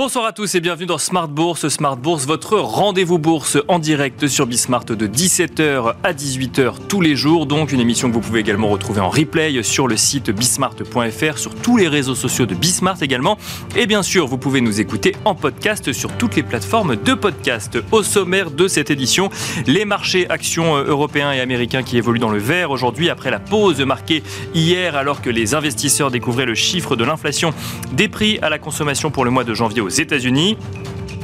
Bonsoir à tous et bienvenue dans Smart Bourse. Smart Bourse, votre rendez-vous bourse en direct sur Bismart de 17h à 18h tous les jours. Donc une émission que vous pouvez également retrouver en replay sur le site bismart.fr, sur tous les réseaux sociaux de Bismart également. Et bien sûr, vous pouvez nous écouter en podcast sur toutes les plateformes de podcast. Au sommaire de cette édition, les marchés actions européens et américains qui évoluent dans le vert aujourd'hui après la pause marquée hier alors que les investisseurs découvraient le chiffre de l'inflation des prix à la consommation pour le mois de janvier aux États-Unis.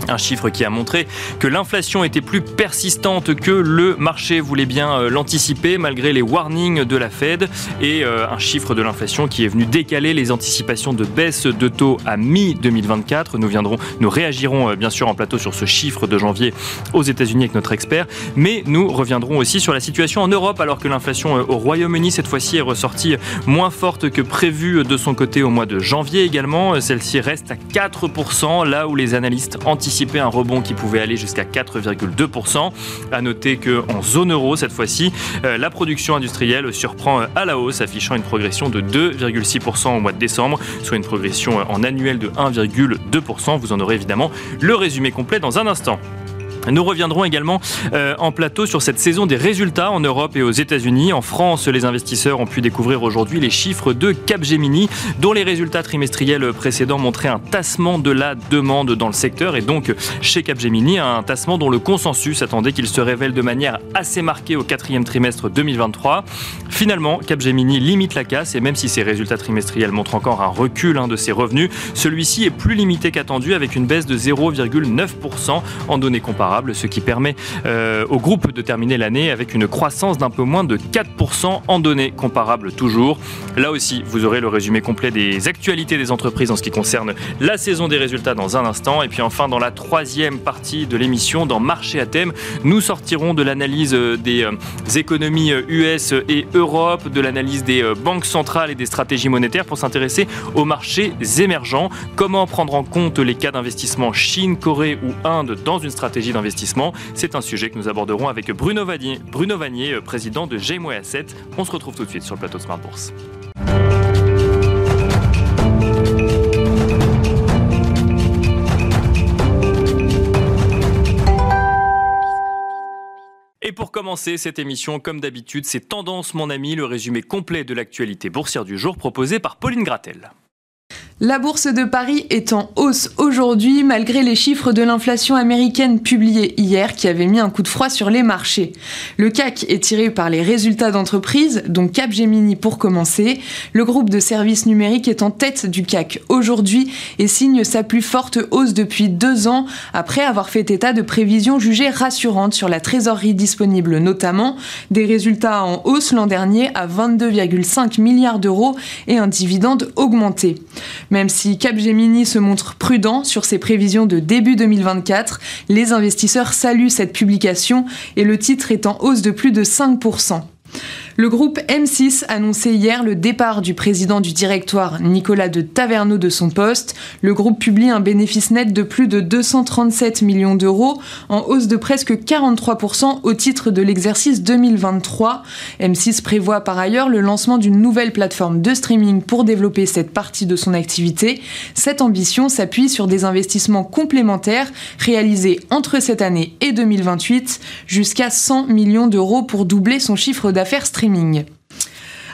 Un chiffre qui a montré que l'inflation était plus persistante que le marché voulait bien euh, l'anticiper malgré les warnings de la Fed et euh, un chiffre de l'inflation qui est venu décaler les anticipations de baisse de taux à mi-2024. Nous viendrons, nous réagirons euh, bien sûr en plateau sur ce chiffre de janvier aux États-Unis avec notre expert, mais nous reviendrons aussi sur la situation en Europe alors que l'inflation au Royaume-Uni cette fois-ci est ressortie moins forte que prévu de son côté au mois de janvier également. Celle-ci reste à 4% là où les analystes anticipent un rebond qui pouvait aller jusqu'à 4,2%. À noter qu'en zone euro, cette fois-ci, euh, la production industrielle surprend euh, à la hausse, affichant une progression de 2,6% au mois de décembre, soit une progression euh, en annuel de 1,2%. Vous en aurez évidemment le résumé complet dans un instant. Nous reviendrons également euh, en plateau sur cette saison des résultats en Europe et aux États-Unis. En France, les investisseurs ont pu découvrir aujourd'hui les chiffres de Capgemini, dont les résultats trimestriels précédents montraient un tassement de la demande dans le secteur et donc chez Capgemini, un tassement dont le consensus attendait qu'il se révèle de manière assez marquée au quatrième trimestre 2023. Finalement, Capgemini limite la casse et même si ses résultats trimestriels montrent encore un recul hein, de ses revenus, celui-ci est plus limité qu'attendu avec une baisse de 0,9% en données comparables ce qui permet euh, au groupe de terminer l'année avec une croissance d'un peu moins de 4% en données comparables toujours. Là aussi, vous aurez le résumé complet des actualités des entreprises en ce qui concerne la saison des résultats dans un instant. Et puis enfin, dans la troisième partie de l'émission, dans Marché à thème, nous sortirons de l'analyse euh, des euh, économies US et Europe, de l'analyse des banques centrales et des stratégies monétaires pour s'intéresser aux marchés émergents. Comment prendre en compte les cas d'investissement Chine, Corée ou Inde dans une stratégie d'investissement c'est un sujet que nous aborderons avec Bruno Vanier, Bruno euh, président de Gmoe Asset. On se retrouve tout de suite sur le plateau de Smart Bourse. Et pour commencer cette émission, comme d'habitude, c'est Tendance mon ami, le résumé complet de l'actualité boursière du jour proposé par Pauline Gratel. La bourse de Paris est en hausse aujourd'hui malgré les chiffres de l'inflation américaine publiés hier qui avaient mis un coup de froid sur les marchés. Le CAC est tiré par les résultats d'entreprises, dont Capgemini pour commencer. Le groupe de services numériques est en tête du CAC aujourd'hui et signe sa plus forte hausse depuis deux ans après avoir fait état de prévisions jugées rassurantes sur la trésorerie disponible, notamment des résultats en hausse l'an dernier à 22,5 milliards d'euros et un dividende augmenté. Même si Capgemini se montre prudent sur ses prévisions de début 2024, les investisseurs saluent cette publication et le titre est en hausse de plus de 5%. Le groupe M6 annonçait hier le départ du président du directoire Nicolas de Taverneau de son poste. Le groupe publie un bénéfice net de plus de 237 millions d'euros, en hausse de presque 43% au titre de l'exercice 2023. M6 prévoit par ailleurs le lancement d'une nouvelle plateforme de streaming pour développer cette partie de son activité. Cette ambition s'appuie sur des investissements complémentaires réalisés entre cette année et 2028, jusqu'à 100 millions d'euros pour doubler son chiffre d'affaires streaming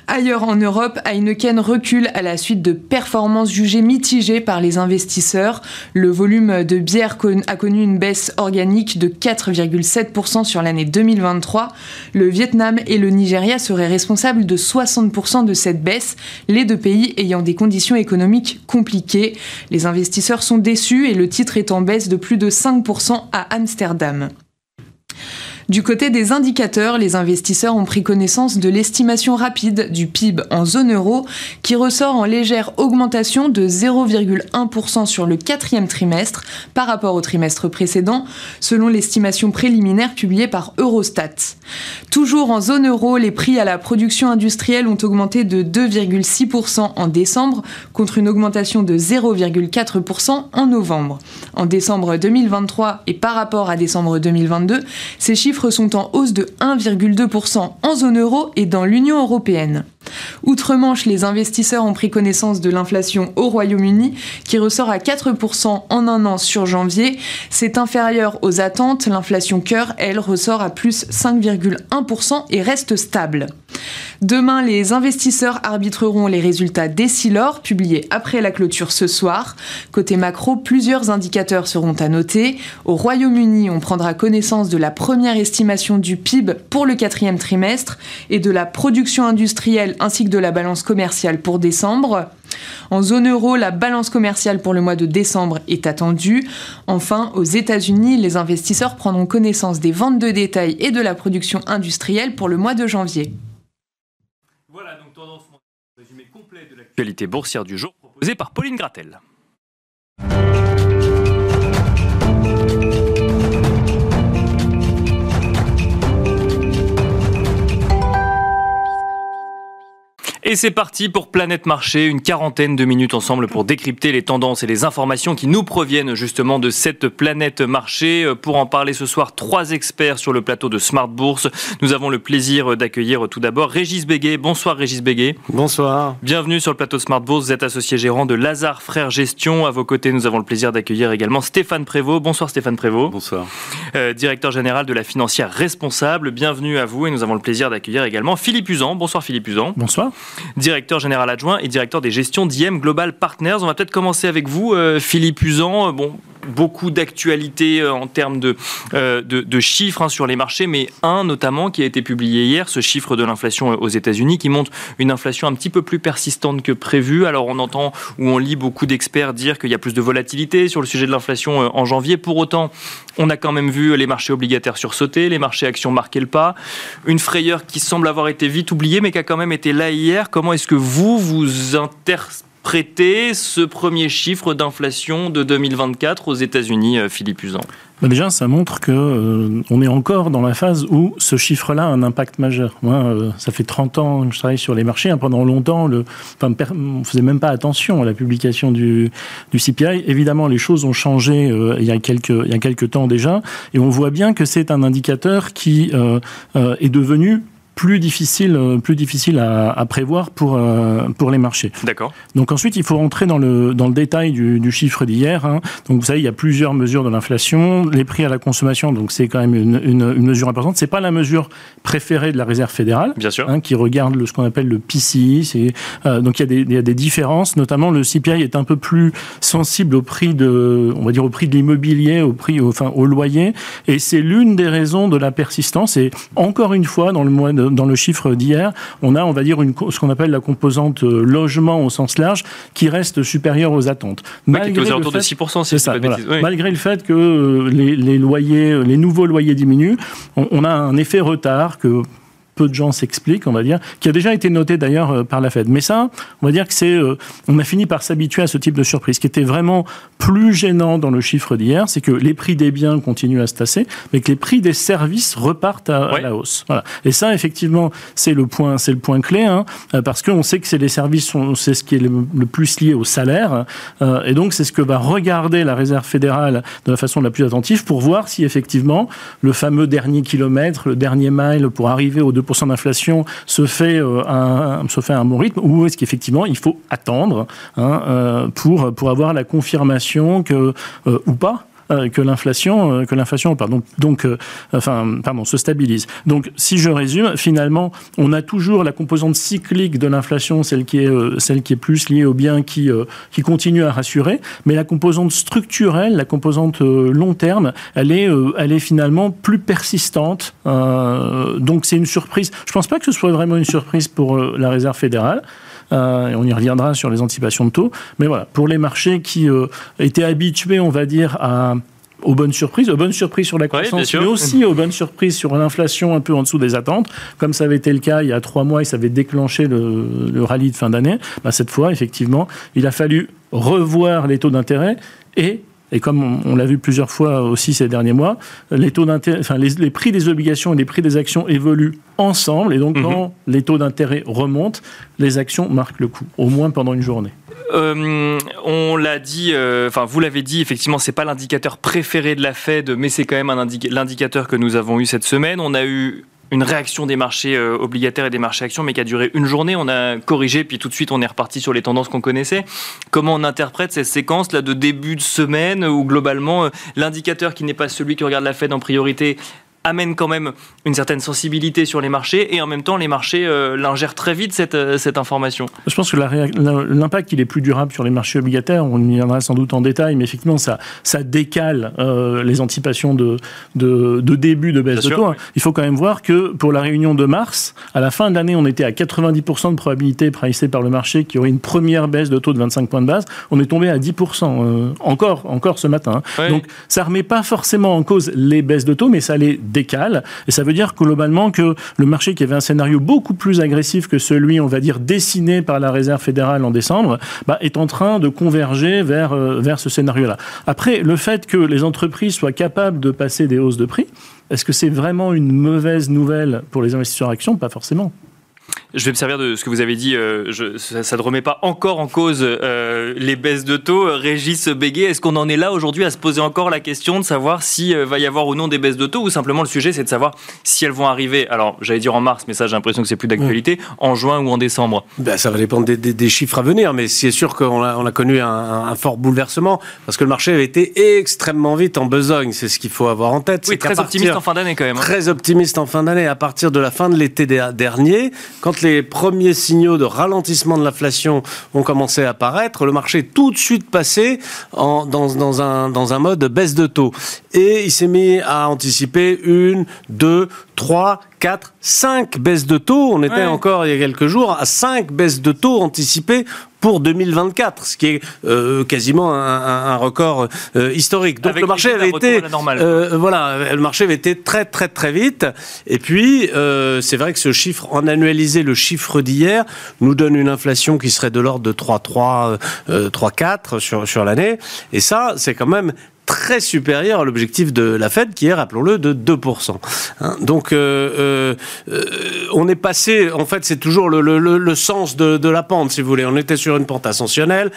Ailleurs en Europe, Heineken recule à la suite de performances jugées mitigées par les investisseurs. Le volume de bière a connu une baisse organique de 4,7% sur l'année 2023. Le Vietnam et le Nigeria seraient responsables de 60% de cette baisse, les deux pays ayant des conditions économiques compliquées. Les investisseurs sont déçus et le titre est en baisse de plus de 5% à Amsterdam. Du côté des indicateurs, les investisseurs ont pris connaissance de l'estimation rapide du PIB en zone euro qui ressort en légère augmentation de 0,1% sur le quatrième trimestre par rapport au trimestre précédent, selon l'estimation préliminaire publiée par Eurostat. Toujours en zone euro, les prix à la production industrielle ont augmenté de 2,6% en décembre contre une augmentation de 0,4% en novembre. En décembre 2023 et par rapport à décembre 2022, ces chiffres sont en hausse de 1,2% en zone euro et dans l'Union européenne. Outre-Manche, les investisseurs ont pris connaissance de l'inflation au Royaume-Uni, qui ressort à 4% en un an sur janvier. C'est inférieur aux attentes. L'inflation cœur, elle, ressort à plus 5,1% et reste stable. Demain, les investisseurs arbitreront les résultats d'Essilor, publiés après la clôture ce soir. Côté macro, plusieurs indicateurs seront à noter. Au Royaume-Uni, on prendra connaissance de la première estimation du PIB pour le quatrième trimestre et de la production industrielle ainsi que de la balance commerciale pour décembre. En zone euro, la balance commerciale pour le mois de décembre est attendue. Enfin, aux États-Unis, les investisseurs prendront connaissance des ventes de détail et de la production industrielle pour le mois de janvier. Voilà donc tendance résumé complet de l'actualité boursière du jour proposé par Pauline Gratel. Et c'est parti pour Planète Marché, une quarantaine de minutes ensemble pour décrypter les tendances et les informations qui nous proviennent justement de cette planète marché. Pour en parler ce soir, trois experts sur le plateau de Smart Bourse. Nous avons le plaisir d'accueillir tout d'abord Régis Béguet. Bonsoir Régis Béguet. Bonsoir. Bienvenue sur le plateau de Smart Bourse. Vous êtes associé gérant de Lazare Frères Gestion. À vos côtés, nous avons le plaisir d'accueillir également Stéphane Prévost. Bonsoir Stéphane Prévost. Bonsoir. Euh, directeur général de la financière responsable. Bienvenue à vous et nous avons le plaisir d'accueillir également Philippe Usan. Bonsoir Philippe Usan. Bonsoir directeur général adjoint et directeur des gestions d'IM Global Partners. On va peut-être commencer avec vous, euh, Philippe Usan. Bon, beaucoup d'actualités euh, en termes de, euh, chiffres hein, sur les marchés, mais un notamment qui a été publié hier, ce chiffre de l'inflation aux États-Unis, qui montre une inflation un petit peu plus persistante que prévu. Alors on entend ou on lit beaucoup d'experts dire qu'il y a plus de volatilité sur le sujet de l'inflation en janvier. Pour autant, on a quand même vu les marchés obligataires sursauter, les marchés actions marquer le pas. Une frayeur qui semble avoir été vite oubliée, mais qui a quand même été là hier. Comment est-ce que vous vous interprétez ce premier chiffre d'inflation de 2024 aux États-Unis, euh, Philippe Usan? Bah, déjà, ça montre que euh, on est encore dans la phase où ce chiffre-là a un impact majeur. Moi, euh, ça fait 30 ans que je travaille sur les marchés. Hein. pendant longtemps, le, enfin, on faisait même pas attention à la publication du, du CPI. Évidemment, les choses ont changé euh, il, y a quelques, il y a quelques temps déjà. Et on voit bien que c'est un indicateur qui est devenu plus difficile, euh, plus difficile à, à prévoir pour, euh, pour les marchés. D'accord. Donc ensuite, il faut rentrer dans le, dans le détail du, du chiffre d'hier. Hein. Donc vous savez, il y a plusieurs mesures de l'inflation. Les prix à la consommation, donc c'est quand même une, une, une mesure importante. C'est pas la mesure préférée de la Réserve fédérale, Bien sûr. Hein, qui regarde le, ce qu'on appelle le PCI. Euh, donc il y, a des, il y a des différences. Notamment, le CPI est un peu plus sensible au prix de, on va dire au prix de l'immobilier, au prix, enfin au loyer. Et c'est l'une des raisons de la persistance. Et encore une fois, dans le mois de dans le chiffre d'hier, on a, on va dire, une, ce qu'on appelle la composante euh, logement au sens large, qui reste supérieure aux attentes. Malgré le fait, de 6%, c'est ça, Malgré le fait que euh, les, les, loyers, les nouveaux loyers diminuent, on, on a un effet retard que peu de gens s'expliquent, on va dire, qui a déjà été noté d'ailleurs euh, par la Fed. Mais ça, on va dire que c'est, euh, on a fini par s'habituer à ce type de surprise. Ce qui était vraiment plus gênant dans le chiffre d'hier, c'est que les prix des biens continuent à se tasser, mais que les prix des services repartent à, la hausse. Voilà. Et ça, effectivement, c'est le point, c'est le point clé, hein, euh, parce qu'on sait que c'est les services, c'est ce qui est le, plus lié au salaire, et donc c'est ce que va regarder la Réserve fédérale de la façon la plus attentive pour voir si effectivement le fameux dernier kilomètre, le dernier mile pour arriver aux 2% d'inflation se fait euh, un, se fait un bon rythme ou est-ce qu'effectivement il faut attendre hein, euh, pour pour avoir la confirmation que euh, ou pas euh, que l'inflation, euh, que l'inflation, pardon, donc, euh, enfin, pardon, se stabilise. Donc, si je résume, finalement, on a toujours la composante cyclique de l'inflation, celle qui est, celle qui est plus liée aux biens qui, qui continue à rassurer, mais la composante structurelle, la composante long terme, elle est, elle est finalement plus persistante. donc, c'est une surprise. Je pense pas que ce soit vraiment une surprise pour la Réserve fédérale. Euh, on y reviendra sur les anticipations de taux. Mais voilà, pour les marchés qui euh, étaient habitués, on va dire, à aux bonnes surprises, aux bonnes surprises sur la croissance, mais aussi aux bonnes surprises sur l'inflation un peu en dessous des attentes, comme ça avait été le cas il y a trois mois et ça avait déclenché le, rallye de fin d'année. Bah, cette fois, effectivement, il a fallu revoir les taux d'intérêt et et comme on, l'a vu plusieurs fois aussi ces derniers mois, les, taux enfin, les, prix des obligations et les prix des actions évoluent ensemble. Et donc, mhm. quand les taux d'intérêt remontent, les actions marquent le coup, au moins pendant une journée. Euh, on l'a dit, euh, enfin vous l'avez dit, effectivement, c'est pas l'indicateur préféré de la Fed, mais c'est quand même l'indicateur que nous avons eu cette semaine. On a eu une réaction des marchés euh, obligataires et des marchés actions, mais qui a duré une journée. On a corrigé, puis tout de suite on est reparti sur les tendances qu'on connaissait. Comment on interprète cette séquence là de début de semaine où globalement l'indicateur qui n'est pas celui qui regarde la Fed en priorité amène quand même une certaine sensibilité sur les marchés et en même temps les marchés euh, l'ingèrent très vite cette, euh, cette information. Je pense que l'impact il est plus durable sur les marchés obligataires, on y viendra sans doute en détail, mais effectivement ça, ça décale euh, les anticipations de, de, début de baisse de taux. Hein. Il faut quand même voir que pour la réunion de mars, à la fin de l'année on était à 90% de probabilité pricée par le marché qu'il y aurait une première baisse de taux de 25 points de base, on est tombé à 10% encore, encore ce matin. Hein. Donc ça remet pas forcément en cause les baisses de taux, mais ça les décale. Et ça veut dire globalement que le marché qui avait un scénario beaucoup plus agressif que celui, on va dire, dessiné par la Réserve fédérale en décembre, bah, est en train de converger vers, euh, vers ce scénario-là. Après, le fait que les entreprises soient capables de passer des hausses de prix, est-ce que c'est vraiment une mauvaise nouvelle pour les investisseurs actions Pas forcément. Je vais me servir de ce que vous avez dit. Euh, je, ça, ne remet pas encore en cause euh, les baisses de taux. Régis Béguet, est-ce qu'on en est là aujourd'hui à se poser encore la question de savoir s'il euh, va y avoir ou non des baisses de taux ou simplement le sujet c'est de savoir si elles vont arriver, alors j'allais dire en mars, mais ça j'ai l'impression que c'est plus d'actualité, en juin ou en décembre ben, Ça va dépendre des, chiffres à venir, mais c'est sûr qu'on a, on a connu un, fort bouleversement parce que le marché avait été extrêmement vite en besogne. C'est ce qu'il faut avoir en tête. Oui, très optimiste en fin d'année quand même. Hein. Très optimiste en fin d'année. À partir de la fin de l'été dernier, quand les premiers signaux de ralentissement de l'inflation ont commencé à apparaître, le marché est tout de suite passé dans, un, dans un mode baisse de taux. Et il s'est mis à anticiper une, deux, trois, 4, 5 baisses de taux. On était encore il y a quelques jours à 5 baisses de taux anticipées pour 2024, ce qui est euh, quasiment un, record euh, historique. Donc le marché avait été, euh, voilà, le marché avait été très très très vite. Et puis c'est vrai que ce chiffre en annualisé, le chiffre d'hier, nous donne une inflation qui serait de l'ordre de 3,3, 3,4 sur sur l'année. Et ça, c'est quand même très supérieur à l'objectif de la Fed, qui est, rappelons-le, de 2%. Hein, donc, euh, euh, euh, on est passé, en fait, c'est toujours le, le, le sens de, de, la pente, si vous voulez. On était sur une pente ascensionnelle.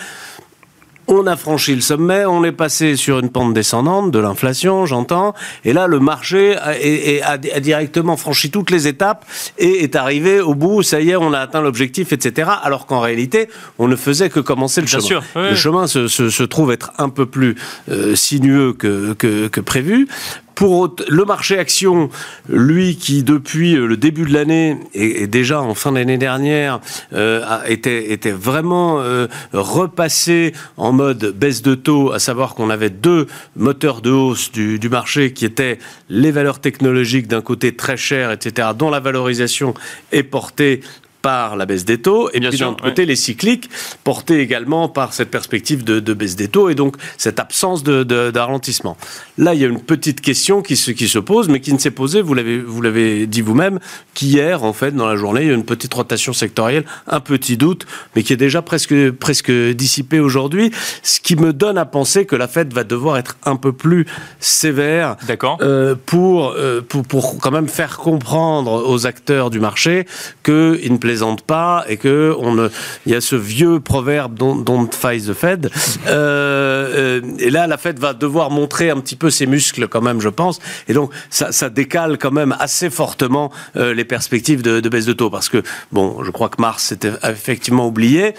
On a franchi le sommet, on est passé sur une pente descendante de l'inflation, j'entends, et là le marché a, directement franchi toutes les étapes et est arrivé au bout, ça y est, on a atteint l'objectif, etc. Alors qu'en réalité, on ne faisait que commencer le chemin. Le chemin se, trouve être un peu plus euh, sinueux que, que prévu. Pour le marché action, lui qui depuis euh, le début de l'année et, déjà en fin d'année dernière euh, était, vraiment euh, repassé en mode baisse de taux, à savoir qu'on avait deux moteurs de hausse du, du marché qui étaient les valeurs technologiques d'un côté très chères, etc., dont la valorisation est portée par la baisse des taux, et puis d'un autre côté, les cycliques, portés également par cette perspective de, baisse des taux, et donc cette absence de, ralentissement. Là, il y a une petite question qui se, qui se pose, mais qui ne s'est posée, vous l'avez, vous l'avez dit vous-même, qu'hier, en fait, dans la journée, il y a une petite rotation sectorielle, un petit doute, mais qui est déjà presque, presque dissipé aujourd'hui, ce qui me donne à penser que la Fed va devoir être un peu plus sévère euh, pour, euh, pour, pour quand même faire comprendre aux acteurs du marché qu'il ne pas et que on il y a ce vieux proverbe don't, fight the Fed. Euh, euh, et là, la Fed va devoir montrer un petit peu ses muscles quand même, je pense. Et donc, ça, décale quand même assez fortement euh, les perspectives de, de, baisse de taux parce que bon, je crois que Mars était effectivement oublié.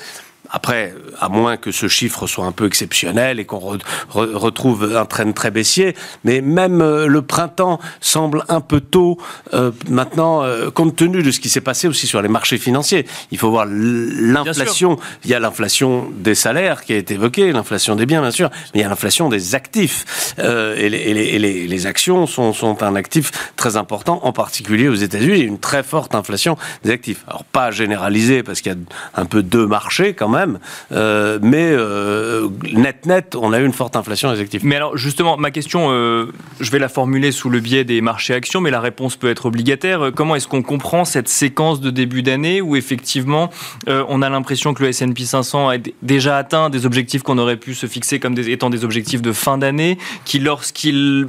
Après, à moins que ce chiffre soit un peu exceptionnel et qu'on retrouve un train très baissier, mais même euh, le printemps semble un peu tôt euh, maintenant, euh, compte tenu de ce qui s'est passé aussi sur les marchés financiers. Il faut voir l'inflation. Il y a l'inflation des salaires qui a été évoquée, l'inflation des biens, bien sûr, mais il y a l'inflation des actifs. et, les, et les, les, actions sont, sont, un actif très important, en particulier aux États-Unis. Il y a une très forte inflation des actifs. Alors, pas généralisée, parce qu'il y a un peu deux marchés quand même même. Euh, mais euh, net net, on a eu une forte inflation des. Mais alors justement, ma question, euh, je vais la formuler sous le biais des marchés actions, mais la réponse peut être obligataire. Comment est-ce qu'on comprend cette séquence de début d'année où effectivement on a l'impression que le S&P 500 a déjà atteint des objectifs qu'on aurait pu se fixer comme étant des objectifs de fin d'année, qui lorsqu'il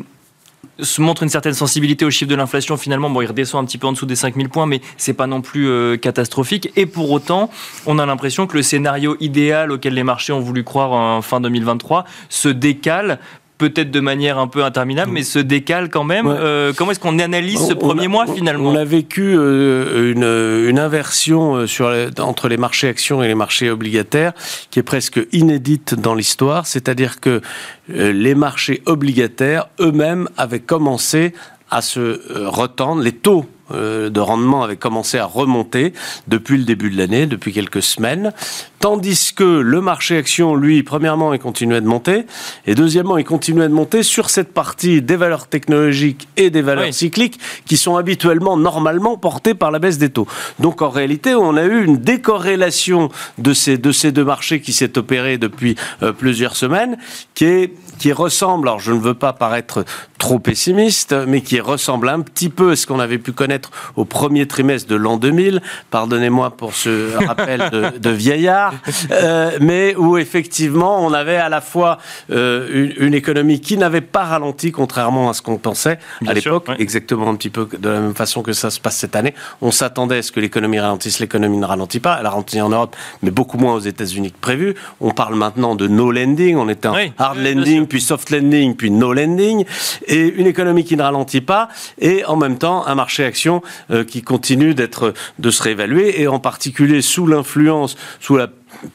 montre une certaine sensibilité au chiffre de l'inflation. Finalement, bon, il redescend un petit peu en dessous des 5000 points, mais c'est pas non plus euh, catastrophique. Et pour autant, on a l'impression que le scénario idéal auquel les marchés ont voulu croire en fin 2023 se décale peut-être de manière un peu interminable, mais se décale quand même. Euh, comment est-ce qu'on analyse ce premier mois finalement On a vécu euh, une, une, inversion euh, entre les marchés actions et les marchés obligataires qui est presque inédite dans l'histoire, c'est-à-dire que les marchés obligataires eux-mêmes avaient commencé à se retendre, les taux euh, de rendement avait commencé à remonter depuis le début de l'année, depuis quelques semaines, tandis que le marché action, lui, premièrement, il continuait de monter, et deuxièmement, il continuait de monter sur cette partie des valeurs technologiques et des valeurs cycliques qui sont habituellement, normalement, portées par la baisse des taux. Donc en réalité, on a eu une décorrélation de ces, de ces deux marchés qui s'est opérée depuis euh, plusieurs semaines, qui, est, qui ressemble, alors je ne veux pas paraître trop pessimiste, mais qui ressemble un petit peu à ce qu'on avait pu connaître au premier trimestre de l'an 2000. Pardonnez-moi pour ce rappel de, de vieillard, euh, mais où effectivement on avait à la fois euh, une, économie qui n'avait pas ralenti, contrairement à ce qu'on pensait à l'époque, exactement un petit peu de la même façon que ça se passe cette année. On s'attendait à ce que l'économie ralentisse, l'économie ne ralentit pas. Elle a ralenti en Europe, mais beaucoup moins aux États-Unis que prévu. On parle maintenant de no lending. On était en hard lending, puis soft lending, puis no lending et une économie qui ne ralentit pas, et en même temps un marché action euh, qui continue d'être de se réévaluer, et en particulier sous l'influence, sous la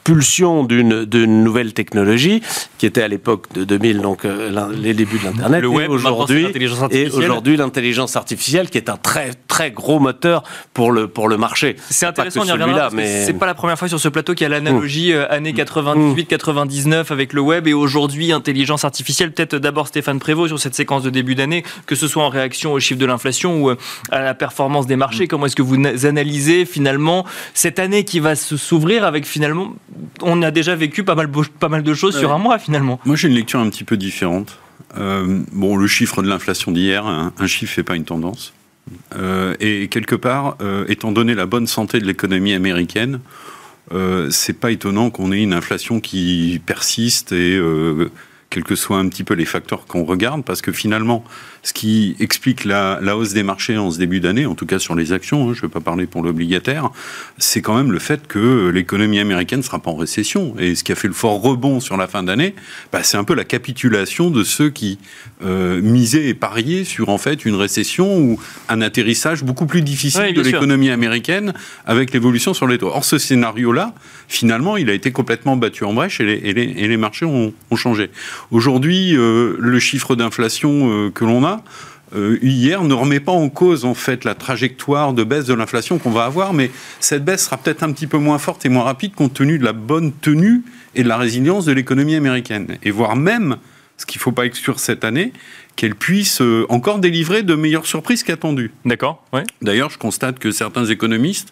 pulsion d'une nouvelle technologie qui était à l'époque de 2000 donc euh, les débuts de l'internet web aujourd'hui et aujourd'hui l'intelligence artificielle qui est un très très gros moteur pour le pour le marché c'est intéressant on y reviendra mais c'est pas la première fois sur ce plateau qu'il y a l'analogie mmh. euh, années 98 99 mmh. avec le web et aujourd'hui intelligence artificielle peut-être d'abord Stéphane Prévost sur cette séquence de début d'année que ce soit en réaction au chiffre de l'inflation ou euh, à la performance des marchés mmh. comment est-ce que vous analysez finalement cette année qui va s'ouvrir avec finalement on a déjà vécu pas mal, pas mal de choses sur un mois finalement. Moi j'ai une lecture un petit peu différente. Euh, bon, le chiffre de l'inflation d'hier, un, chiffre fait pas une tendance. Euh, et quelque part, euh, étant donné la bonne santé de l'économie américaine, c'est pas étonnant qu'on ait une inflation qui persiste et quels que soient un petit peu les facteurs qu'on regarde, parce que finalement, ce qui explique la, hausse des marchés en ce début d'année, en tout cas sur les actions, hein, je ne vais pas parler pour l'obligataire, c'est quand même le fait que l'économie américaine ne sera pas en récession. Et ce qui a fait le fort rebond sur la fin d'année, bah, c'est un peu la capitulation de ceux qui euh, misaient et pariaient sur en fait une récession ou un atterrissage beaucoup plus difficile de l'économie américaine avec l'évolution sur les taux. Or, ce scénario-là, finalement, il a été complètement battu en brèche et les, et les, marchés ont, ont changé. Aujourd'hui, euh, le chiffre d'inflation euh, que l'on a, euh, hier ne remet pas en cause en fait la trajectoire de baisse de l'inflation qu'on va avoir, mais cette baisse sera peut-être un petit peu moins forte et moins rapide compte tenu de la bonne tenue et de la résilience de l'économie américaine, et voire même, ce qu'il ne faut pas exclure cette année, qu'elle puisse encore délivrer de meilleures surprises qu'attendues. D'accord. Ouais. D'ailleurs, je constate que certains économistes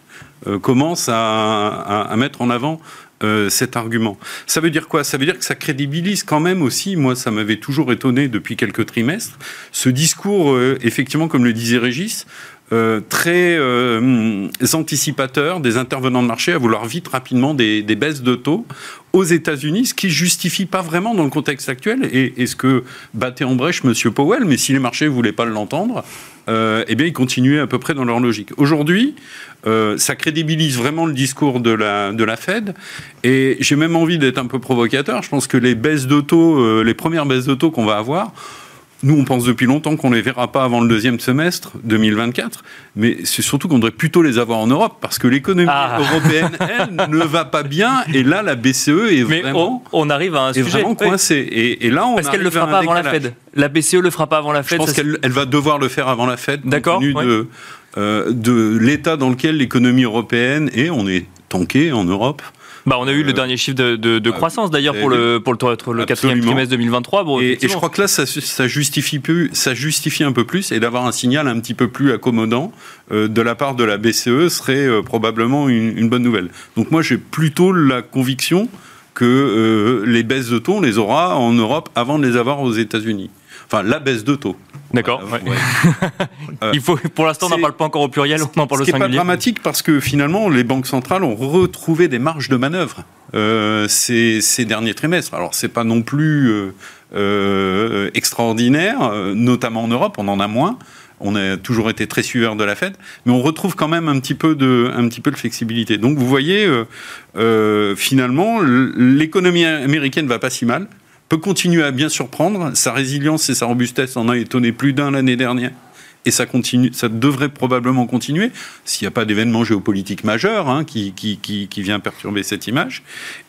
commencent à, mettre en avant euh, cet argument. Ça veut dire quoi? Ça veut dire que ça crédibilise quand même aussi, moi ça m'avait toujours étonné depuis quelques trimestres, ce discours, euh, effectivement, comme le disait Régis, euh, très anticipateur des intervenants de marché à vouloir vite rapidement des, baisses de taux aux États-Unis, ce qui justifie pas vraiment dans le contexte actuel et, ce que battait en brèche M. Powell, mais si les marchés ne voulaient pas l'entendre, eh bien ils continuaient à peu près dans leur logique. Aujourd'hui, euh, ça crédibilise vraiment le discours de la, de Fed. Et j'ai même envie d'être un peu provocateur. Je pense que les baisses d'auto, euh, les premières baisses d'auto qu'on va avoir, nous, on pense depuis longtemps qu'on ne les verra pas avant le deuxième semestre 2024, mais c'est surtout qu'on devrait plutôt les avoir en Europe, parce que l'économie ah. européenne, elle, ne va pas bien, et là, la BCE est vraiment... On, arrive à un sujet... vraiment coincé. Et, là, on Parce qu'elle ne le fera pas avant la Fed. La BCE le fera pas avant la Fed. Je pense qu'elle elle va devoir le faire avant la Fed, compte tenu de euh, de l'état dans lequel l'économie européenne est. On est tanké en Europe. Bah, on a eu le euh, dernier chiffre de, croissance d'ailleurs pour le, pour le, le quatrième trimestre 2023. et, je crois que là, ça, ça, justifie, plus, ça justifie un peu plus et d'avoir un signal un petit peu plus accommodant euh, de la part de la BCE serait probablement une, bonne nouvelle. Donc moi, j'ai plutôt la conviction que les baisses de taux, on les aura en Europe avant de les avoir aux États-Unis. Enfin, la baisse de taux. D'accord. Euh, Il faut, pour l'instant, on n'en parle pas encore au pluriel, on en parle au singulier. Ce n'est pas dramatique parce que finalement, les banques centrales ont retrouvé des marges de manœuvre euh, ces, derniers trimestres. Alors, c'est pas non plus euh, extraordinaire, notamment en Europe, on en a moins. On a toujours été très suiveur de la Fed, mais on retrouve quand même un petit peu de, un petit peu de flexibilité. Donc, vous voyez, finalement, l'économie américaine va pas si mal peut continuer à bien surprendre. Sa résilience et sa robustesse en a étonné plus d'un l'année dernière et ça continue, ça devrait probablement continuer s'il n'y a pas d'événement géopolitique majeur hein, qui, qui, qui, vient perturber cette image.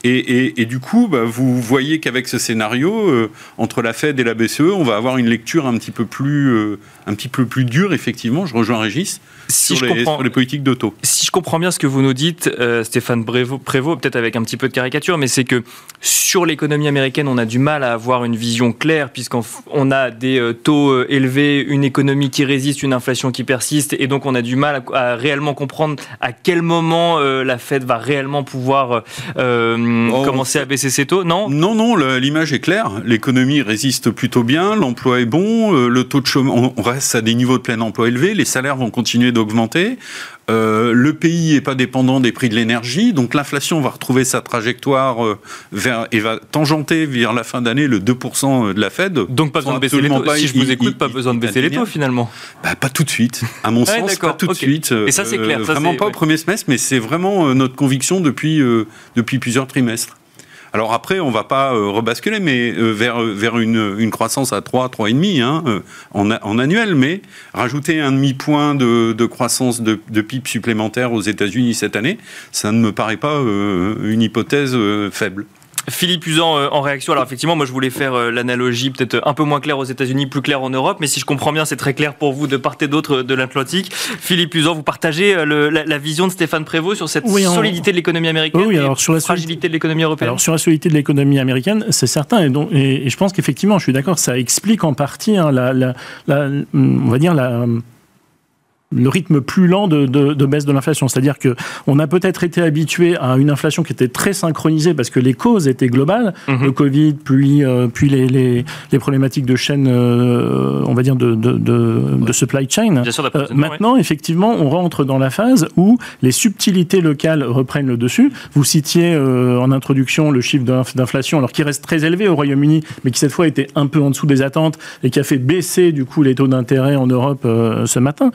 Et, et, du coup, bah, vous voyez qu'avec ce scénario, euh, entre la Fed et la BCE, on va avoir une lecture un petit peu plus, euh, un petit peu plus dure, effectivement. Je rejoins Régis. Si sur, je les, comprends, les politiques d'auto. Si je comprends bien ce que vous nous dites, euh, Stéphane Prévost, peut-être avec un petit peu de caricature, mais c'est que sur l'économie américaine, on a du mal à avoir une vision claire, puisqu'on a des taux élevés, une économie qui résiste une inflation qui persiste, et donc on a du mal à, réellement comprendre à quel moment euh, la Fed va réellement pouvoir euh, oh, commencer à baisser ses taux. Non, non, non. L'image est claire. L'économie résiste plutôt bien, l'emploi est bon, euh, le taux de chômage, on reste à des niveaux de plein emploi élevés, les salaires vont continuer d'augmenter. Euh, le pays n'est pas dépendant des prix de l'énergie, donc l'inflation va retrouver sa trajectoire euh, vers, et va tangenter vers la fin d'année le 2% de la Fed. Donc pas besoin de baisser les taux. si je vous écoute, pas besoin de baisser les taux finalement. Bah, pas tout de suite. À mon sens, pas tout de suite. Et ça c'est clair. Euh, vraiment pas au premier semestre, mais c'est vraiment notre conviction depuis, depuis plusieurs trimestres. Alors après, on va pas euh, rebasculer, mais euh, vers, euh, une, croissance à 3, 3,5 hein, en, en, annuel, mais rajouter un demi-point de, de, croissance de, de, PIB supplémentaire aux États-Unis cette année, ça ne me paraît pas une hypothèse faible. Philippe Usan euh, en réaction. Alors effectivement, moi je voulais faire euh, l'analogie peut-être un peu moins claire aux États-Unis, plus claire en Europe, mais si je comprends bien, c'est très clair pour vous de part et d'autre de l'Atlantique. Philippe Usan, vous partagez euh, la, vision de Stéphane Prévost sur cette solidité de l'économie américaine oui, alors, sur la fragilité de l'économie européenne Alors sur la solidité de l'économie américaine, c'est certain, et, donc, et, je pense qu'effectivement, je suis d'accord, ça explique en partie hein, la, la, on va dire la le rythme plus lent de, de, de baisse de l'inflation. C'est-à-dire que on a peut-être été habitué à une inflation qui était très synchronisée parce que les causes étaient globales, mhm. le Covid, puis, euh, puis les, les, les, problématiques de chaîne, euh, on va dire, de, de, de supply chain. Euh, maintenant, effectivement, on rentre dans la phase où les subtilités locales reprennent le dessus. Vous citiez en introduction le chiffre d'inflation, alors qui reste très élevé au Royaume-Uni, mais qui cette fois était un peu en dessous des attentes et qui a fait baisser du coup les taux d'intérêt en Europe ce matin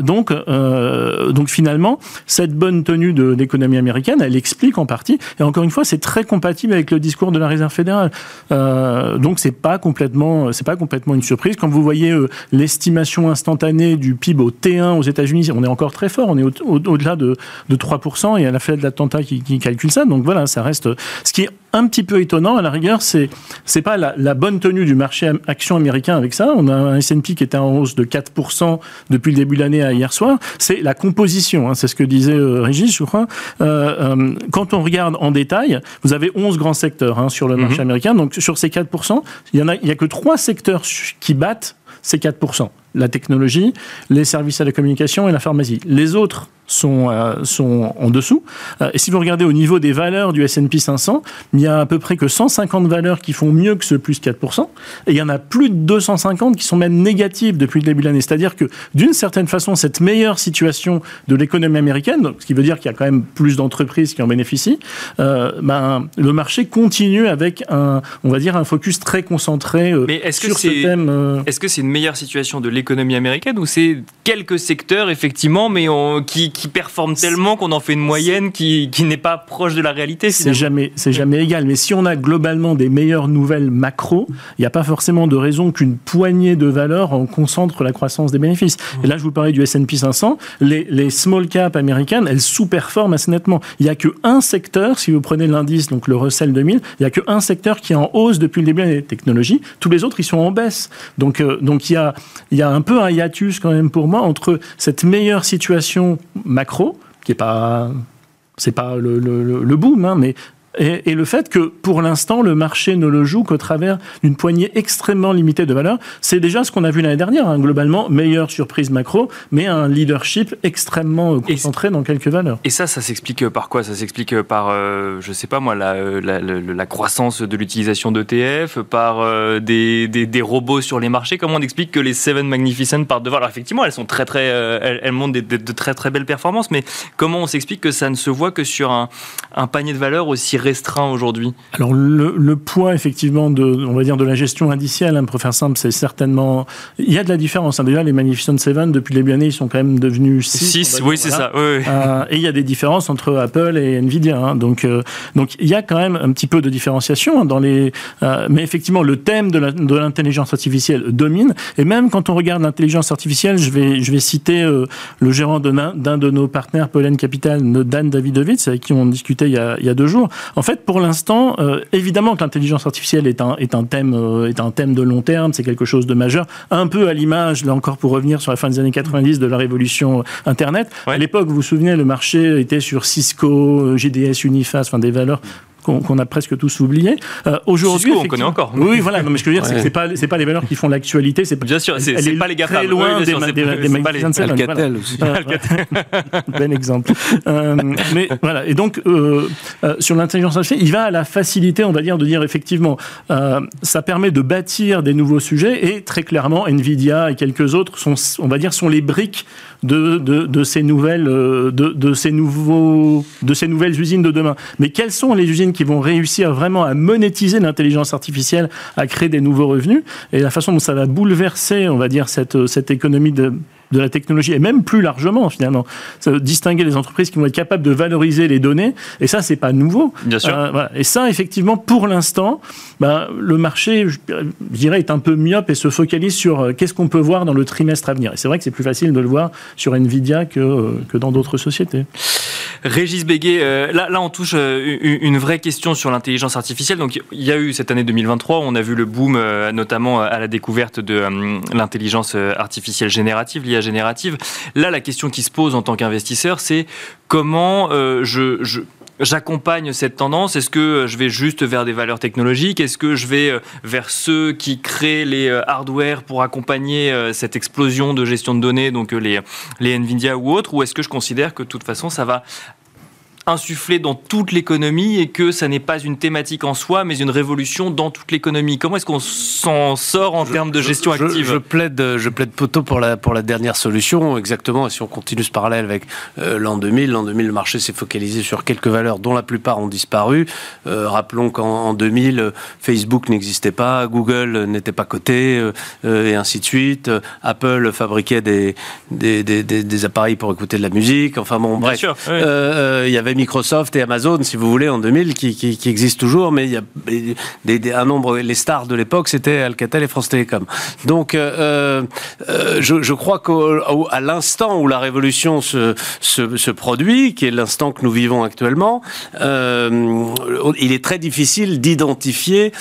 donc, euh, donc finalement, cette bonne tenue de l'économie américaine, elle explique en partie, et encore une fois, c'est très compatible avec le discours de la Réserve fédérale. Euh, donc c'est pas complètement, c'est pas complètement une surprise. Quand vous voyez euh, l'estimation instantanée du PIB au T1 aux États-Unis, on est encore très fort, on est au-delà de, de 3%, et à la Fed de l'attentat qui, qui calcule ça. Donc voilà, ça reste. Ce qui un petit peu étonnant, à la rigueur, c'est c'est pas la, la, bonne tenue du marché action américain avec ça. On a un S&P qui était en hausse de 4% depuis le début de l'année à hier soir. C'est la composition, hein, c'est ce que disait euh, Régis, je crois. Euh, euh, quand on regarde en détail, vous avez 11 grands secteurs hein, sur le marché mhm. américain. Donc sur ces 4%, il y en a, il y a que trois secteurs qui battent ces 4%. La technologie, les services à la communication et la pharmacie. Les autres sont, euh, sont en dessous. Euh, et si vous regardez au niveau des valeurs du S&P 500, il y a à peu près que 150 valeurs qui font mieux que ce plus 4%, et il y en a plus de 250 qui sont même négatives depuis le début de l'année. C'est-à-dire que d'une certaine façon, cette meilleure situation de l'économie américaine, ce qui veut dire qu'il y a quand même plus d'entreprises qui en bénéficient, euh, ben, le marché continue avec un, on va dire, un focus très concentré Mais est-ce sur que ce thème. Est-ce que c'est une meilleure situation de l'économie américaine ou c'est quelques secteurs effectivement, mais on, qui qui performe tellement qu'on en fait une moyenne qui, qui n'est pas proche de la réalité. C'est jamais, c'est jamais égal. Mais si on a globalement des meilleures nouvelles macro, il n'y a pas forcément de raison qu'une poignée de valeurs en concentre la croissance des bénéfices. Et là, je vous parlais du S&P 500. Les, les small cap américaines, elles sous-performent assez nettement. Il n'y a qu'un secteur, si vous prenez l'indice, donc le Russell 2000, il n'y a qu'un secteur qui est en hausse depuis le début des technologies. Tous les autres, ils sont en baisse. Donc, euh, donc il y a, il y a un peu un hiatus quand même pour moi entre cette meilleure situation macro, qui est pas c'est pas le boom, hein, mais et, le fait que, pour l'instant, le marché ne le joue qu'au travers d'une poignée extrêmement limitée de valeurs, c'est déjà ce qu'on a vu l'année dernière. Hein, globalement, meilleure surprise macro, mais un leadership extrêmement euh, concentré dans quelques valeurs. Et ça, ça s'explique par quoi? Ça s'explique par, euh, je sais pas moi, la, euh, la, la, croissance de l'utilisation d'ETF, par des, des, des, robots sur les marchés. Comment on explique que les Seven Magnificent partent devant Alors effectivement, elles sont très très, elles, elles montrent de très très belles performances, mais comment on s'explique que ça ne se voit que sur un, un panier de valeurs aussi restreint aujourd'hui Alors le, le, poids effectivement de, on va dire de la gestion indicielle, hein, pour faire simple, c'est certainement. Il y a de la différence. Hein. Déjà, les Magnificent Seven depuis les années, ils sont quand même devenus 6. oui, c'est ça. Oui, oui. Euh, et il y a des différences entre Apple et Nvidia. Hein. Donc, euh, donc il y a quand même un petit peu de différenciation hein, dans les. Euh, mais effectivement, le thème de l'intelligence artificielle domine. Et même quand on regarde l'intelligence artificielle, je vais, je vais citer le gérant d'un de nos partenaires, Pollen Capital, Dan Davidovitz, avec qui on discutait il y a, il y a deux jours. En fait, pour l'instant, euh, évidemment que l'intelligence artificielle est un, est, un thème, euh, est un thème de long terme, c'est quelque chose de majeur, un peu à l'image, là encore pour revenir sur la fin des années 90 de la révolution Internet. À l'époque, vous vous souvenez, le marché était sur Cisco, GDS, Uniface, enfin des valeurs qu'on a presque tous oublié. Euh, Aujourd'hui, on connaît encore. Oui, voilà. Non, mais ce que je veux dire, c'est que c'est pas c'est pas les valeurs qui font l'actualité. C'est bien sûr, c'est pas les très loin des, des, des, des Alcatel aussi. bon exemple. Euh, mais voilà. Et donc euh, euh, sur l'intelligence artificielle, il va à la facilité, on va dire, de dire effectivement, euh, ça permet de bâtir des nouveaux sujets et très clairement, Nvidia et quelques autres sont, on va dire, sont les briques de, de, de ces nouvelles euh, de, de ces nouveaux de ces nouvelles usines de demain. Mais quelles sont les usines qui vont réussir vraiment à monétiser l'intelligence artificielle, à créer des nouveaux revenus. Et la façon dont ça va bouleverser, on va dire, cette, cette économie de de la technologie et même plus largement finalement. Ça veut distinguer les entreprises qui vont être capables de valoriser les données et ça c'est pas nouveau. Bien sûr. Euh, voilà. Et ça effectivement pour l'instant, ben, le marché je, dirais est un peu myope et se focalise sur euh, qu'est-ce qu'on peut voir dans le trimestre à venir. Et c'est vrai que c'est plus facile de le voir sur Nvidia que, euh, que dans d'autres sociétés. Régis Béguet, là, là on touche une vraie question sur l'intelligence artificielle. Donc il y a eu cette année 2023, on a vu le boom notamment à la découverte de l'intelligence artificielle générative, l'IA générative. Là la question qui se pose en tant qu'investisseur, c'est comment je, je j'accompagne cette tendance? Est-ce que je vais juste vers des valeurs technologiques? Est-ce que je vais vers ceux qui créent les hardware pour accompagner cette explosion de gestion de données, donc les, les Nvidia ou autres? Ou est-ce que je considère que de toute façon, ça va insufflé dans toute l'économie et que ça n'est pas une thématique en soi, mais une révolution dans toute l'économie. Comment est-ce qu'on s'en sort en termes de gestion active je, plaide, je plaide poteau pour la, pour la dernière solution, exactement. Et si on continue ce parallèle avec euh, l'an 2000, l'an 2000, le marché s'est focalisé sur quelques valeurs dont la plupart ont disparu. Euh, rappelons qu'en 2000, Facebook n'existait pas, Google n'était pas coté, euh, et ainsi de suite. Apple fabriquait des des, des, des, appareils pour écouter de la musique. Enfin bon, bref. Il y avait Microsoft et Amazon, si vous voulez, en 2000, qui, existent toujours, mais il y a un nombre, les stars de l'époque, c'était Alcatel et France Télécom. Donc, euh, euh, je, crois qu'à l'instant où la révolution se produit, qui est l'instant que nous vivons actuellement, euh, il est très difficile d'identifier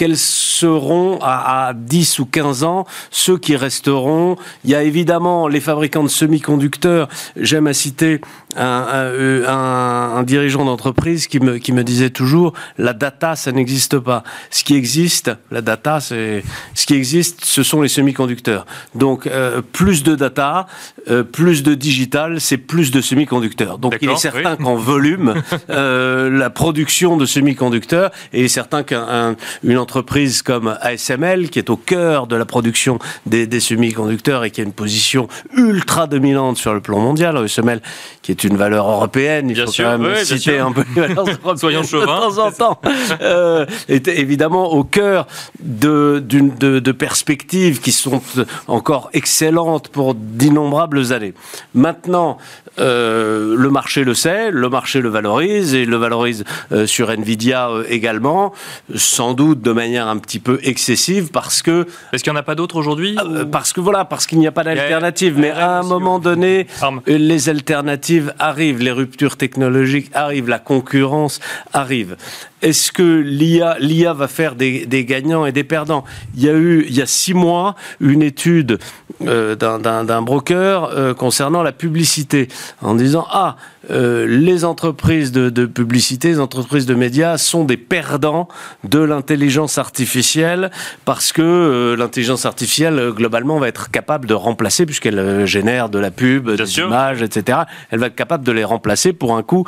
quels seront à, 10 ou 15 ans ceux qui resteront Il y a évidemment les fabricants de semi-conducteurs. J'aime à citer un, un, dirigeant d'entreprise qui me, qui me disait toujours la data, ça n'existe pas. Ce qui existe, la data, c'est ce qui existe, ce sont les semi-conducteurs. Donc euh, plus de data, euh, plus de digital, c'est plus de semi-conducteurs. Donc il est certain qu'en volume, euh, la production de semi-conducteurs, et il est certain qu'une entreprise entreprise comme ASML, qui est au cœur de la production des, des semi-conducteurs et qui a une position ultra dominante sur le plan mondial, ASML, qui est une valeur européenne, il bien faut sûr, quand même oui, citer un peu les valeurs Soyons chauvins. de temps en temps, euh, est évidemment au cœur de, de, de perspectives qui sont encore excellentes pour d'innombrables années. Maintenant, euh, le marché le sait, le marché le valorise et le valorise euh, sur Nvidia euh, également, sans doute de manière un petit peu excessive parce que. Est-ce qu'il n'y en a pas d'autres aujourd'hui euh, Parce que voilà, parce qu'il n'y a pas d'alternative. Mais à un moment donné, les alternatives arrivent, les ruptures technologiques arrivent, la concurrence arrive. Est-ce que l'IA, l'IA va faire des, des, gagnants et des perdants? Il y a eu, il y a six mois, une étude euh, d'un broker euh, concernant la publicité, en disant ah euh, les entreprises de, de, publicité, les entreprises de médias sont des perdants de l'intelligence artificielle parce que l'intelligence artificielle globalement va être capable de remplacer puisqu'elle génère de la pub, des images, etc. Elle va être capable de les remplacer pour un coût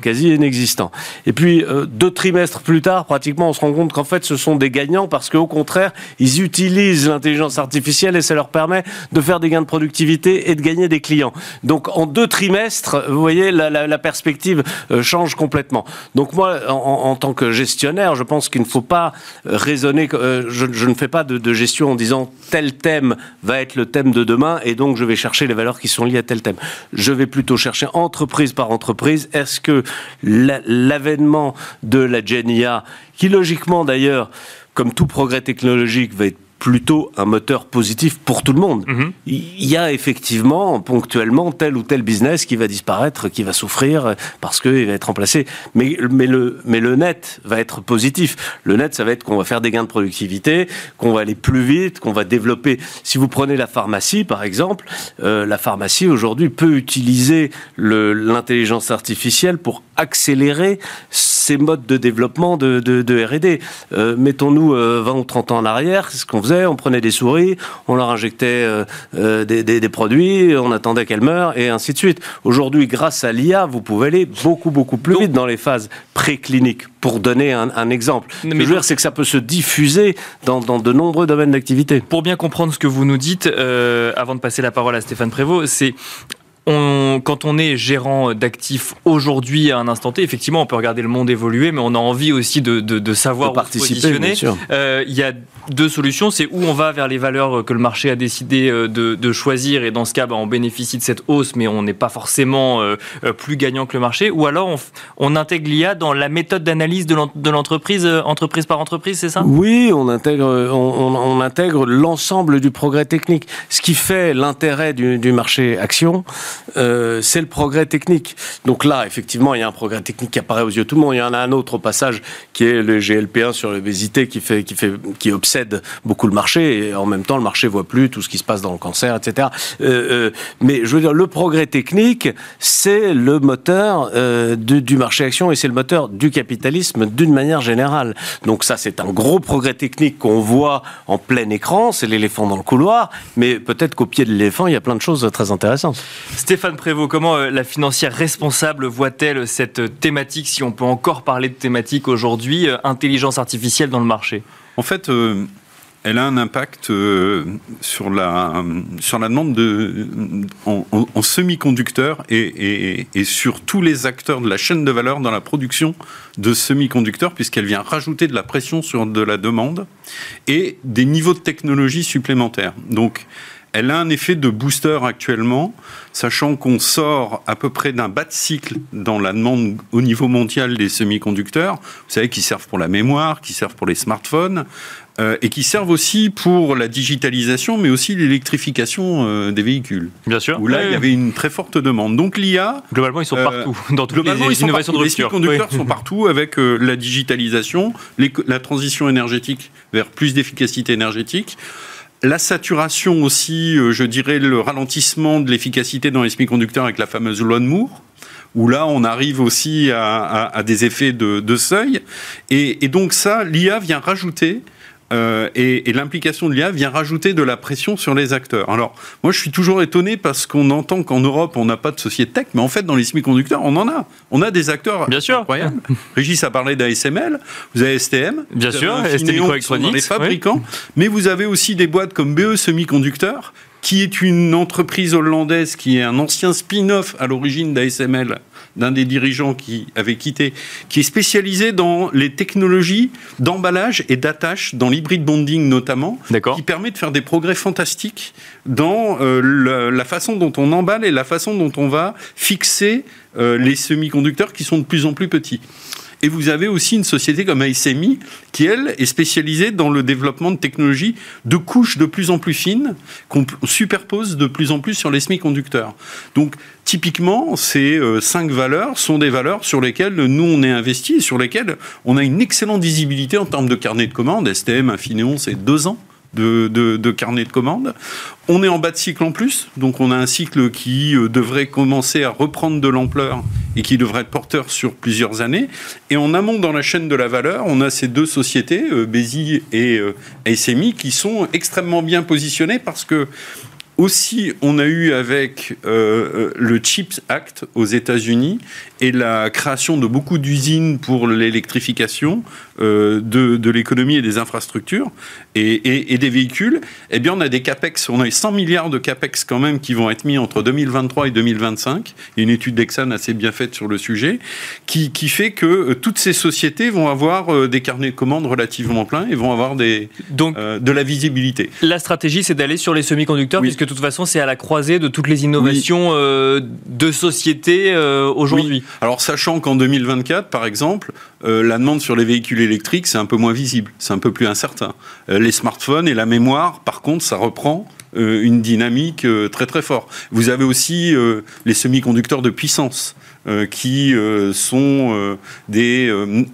quasi inexistant. Et puis deux trimestres plus tard, pratiquement, on se rend compte qu'en fait, ce sont des gagnants parce qu'au contraire, ils utilisent l'intelligence artificielle et ça leur permet de faire des gains de productivité et de gagner des clients. Donc, en deux trimestres, vous voyez, la, la, la perspective euh, change complètement. Donc, moi, en, en, tant que gestionnaire, je pense qu'il ne faut pas raisonner. Euh, je, je, ne fais pas de, de gestion en disant tel thème va être le thème de demain et donc je vais chercher les valeurs qui sont liées à tel thème. Je vais plutôt chercher entreprise par entreprise. Est-ce que l'avènement de la GENIA, qui logiquement d'ailleurs, comme tout progrès technologique, va être plutôt un moteur positif pour tout le monde. -hmm. Il y a effectivement ponctuellement tel ou tel business qui va disparaître, qui va souffrir parce qu'il va être remplacé. Mais, mais, le, mais le net va être positif. Le net, ça va être qu'on va faire des gains de productivité, qu'on va aller plus vite, qu'on va développer. Si vous prenez la pharmacie, par exemple, euh, la pharmacie aujourd'hui peut utiliser l'intelligence artificielle pour accélérer ces modes de développement de, de, de R&D. Euh, Mettons-nous euh, 20 ou 30 ans en arrière, c'est ce qu'on faisait, on prenait des souris, on leur injectait euh, euh, des, des, des, produits, on attendait qu'elles meurent, et ainsi de suite. Aujourd'hui, grâce à l'IA, vous pouvez aller beaucoup, beaucoup plus vite dans les phases précliniques. Pour donner un, un exemple, Mais ce que je veux dire, c'est que ça peut se diffuser dans, dans de nombreux domaines d'activité. Pour bien comprendre ce que vous nous dites, euh, avant de passer la parole à Stéphane Prévost, c'est on, quand on est gérant d'actifs aujourd'hui à un instant T, effectivement, on peut regarder le monde évoluer, mais on a envie aussi de, de, de savoir de participer. Il euh, y a deux solutions. C'est où on va vers les valeurs que le marché a décidé de, de choisir, et dans ce cas, bah, on bénéficie de cette hausse, mais on n'est pas forcément euh, plus gagnant que le marché. Ou alors, on, on intègre l'IA dans la méthode d'analyse de l'entreprise, entreprise par entreprise, c'est ça? Oui, on intègre, on, on, on intègre l'ensemble du progrès technique. Ce qui fait l'intérêt du, du marché action, euh, c'est le progrès technique. Donc là, effectivement, il y a un progrès technique qui apparaît aux yeux de tout le monde. Il y en a un autre au passage qui est le GLP1 sur l'obésité qui fait, qui fait, qui obsède beaucoup le marché et en même temps, le marché voit plus tout ce qui se passe dans le cancer, etc. Euh, euh, mais je veux dire, le progrès technique, c'est le moteur du, marché action et c'est le moteur du capitalisme d'une manière générale. Donc ça, c'est un gros progrès technique qu'on voit en plein écran. C'est l'éléphant dans le couloir, mais peut-être qu'au pied de l'éléphant, il y a plein de choses très intéressantes. Stéphane Prévost, comment euh, la financière responsable voit-elle cette thématique, si on peut encore parler de thématique aujourd'hui, euh, intelligence artificielle dans le marché? En fait, euh, elle a un impact sur, la, sur la demande de, en semi-conducteurs et, et, et, sur tous les acteurs de la chaîne de valeur dans la production de semi-conducteurs, puisqu'elle vient rajouter de la pression sur de la demande et des niveaux de technologie supplémentaires. Donc, elle a un effet de booster actuellement, sachant qu'on sort à peu près d'un bas de cycle dans la demande au niveau mondial des semi-conducteurs, vous savez, qui servent pour la mémoire, qui servent pour les smartphones, euh, et qui servent aussi pour la digitalisation, mais aussi l'électrification euh, des véhicules. Bien sûr. Où là, oui, il y avait une très forte demande. Donc l'IA... Globalement, ils sont euh, partout, dans toutes globalement, les ils innovations partout. de rupture. Les conducteurs oui. sont partout avec la digitalisation, les, la transition énergétique vers plus d'efficacité énergétique, la saturation aussi, euh, je dirais, le ralentissement de l'efficacité dans les semi-conducteurs avec la fameuse loi de Moore où là on arrive aussi à, des effets de, de seuil. Et, et, donc ça, l'IA vient rajouter euh, et, et l'implication de l'IA vient rajouter de la pression sur les acteurs. Alors, moi, je suis toujours étonné parce qu'on entend qu'en Europe, on n'a pas de société tech, mais en fait, dans les semi-conducteurs, on en a. On a des acteurs Bien sûr. incroyables. Régis a parlé d'ASML, vous avez STM, Bien vous sûr, avez ST les fabricants, oui. mais vous avez aussi des boîtes comme BE Semi-conducteurs, qui est une entreprise hollandaise qui est un ancien spin-off à l'origine d'ASML d'un des dirigeants qui avait quitté, qui est spécialisé dans les technologies d'emballage et d'attache, dans l'hybrid bonding notamment, qui permet de faire des progrès fantastiques dans euh, la façon dont on emballe et la façon dont on va fixer euh, les semi-conducteurs qui sont de plus en plus petits. Et vous avez aussi une société comme ASMI qui, elle, est spécialisée dans le développement de technologies de couches de plus en plus fines qu'on superpose de plus en plus sur les semi-conducteurs. Donc, typiquement, ces euh, cinq valeurs sont des valeurs sur lesquelles nous, on est investi et sur lesquelles on a une excellente visibilité en termes de carnet de commandes. STM, Infineon, c'est deux ans de, carnet de commandes. On est en bas de cycle en plus, donc on a un cycle qui euh, devrait commencer à reprendre de l'ampleur et qui devrait être porteur sur plusieurs années. Et en amont dans la chaîne de la valeur, on a ces deux sociétés, euh, Bézi et euh, SMI, qui sont extrêmement bien positionnées parce que aussi, on a eu avec le Chips Act aux États-Unis et la création de beaucoup d'usines pour l'électrification euh, de, de l'économie et des infrastructures et, et, des véhicules, eh bien, on a des capex, on a 100 milliards de capex quand même qui vont être mis entre 2023 et 2025. Il y a une étude d'Exxon assez bien faite sur le sujet qui, qui fait que euh, toutes ces sociétés vont avoir euh, des carnets de commandes relativement pleins et vont avoir des, Donc, de la visibilité. La stratégie, c'est d'aller sur les semi-conducteurs, puisque de toute façon, c'est à la croisée de toutes les innovations de société aujourd'hui. Alors, sachant qu'en 2024, par exemple, la demande sur les véhicules électrique, c'est un peu moins visible, c'est un peu plus incertain. Euh, les smartphones et la mémoire, par contre, ça reprend euh, une dynamique euh, très très forte. Vous avez aussi les semi-conducteurs de puissance. Euh, qui euh, sont euh, des,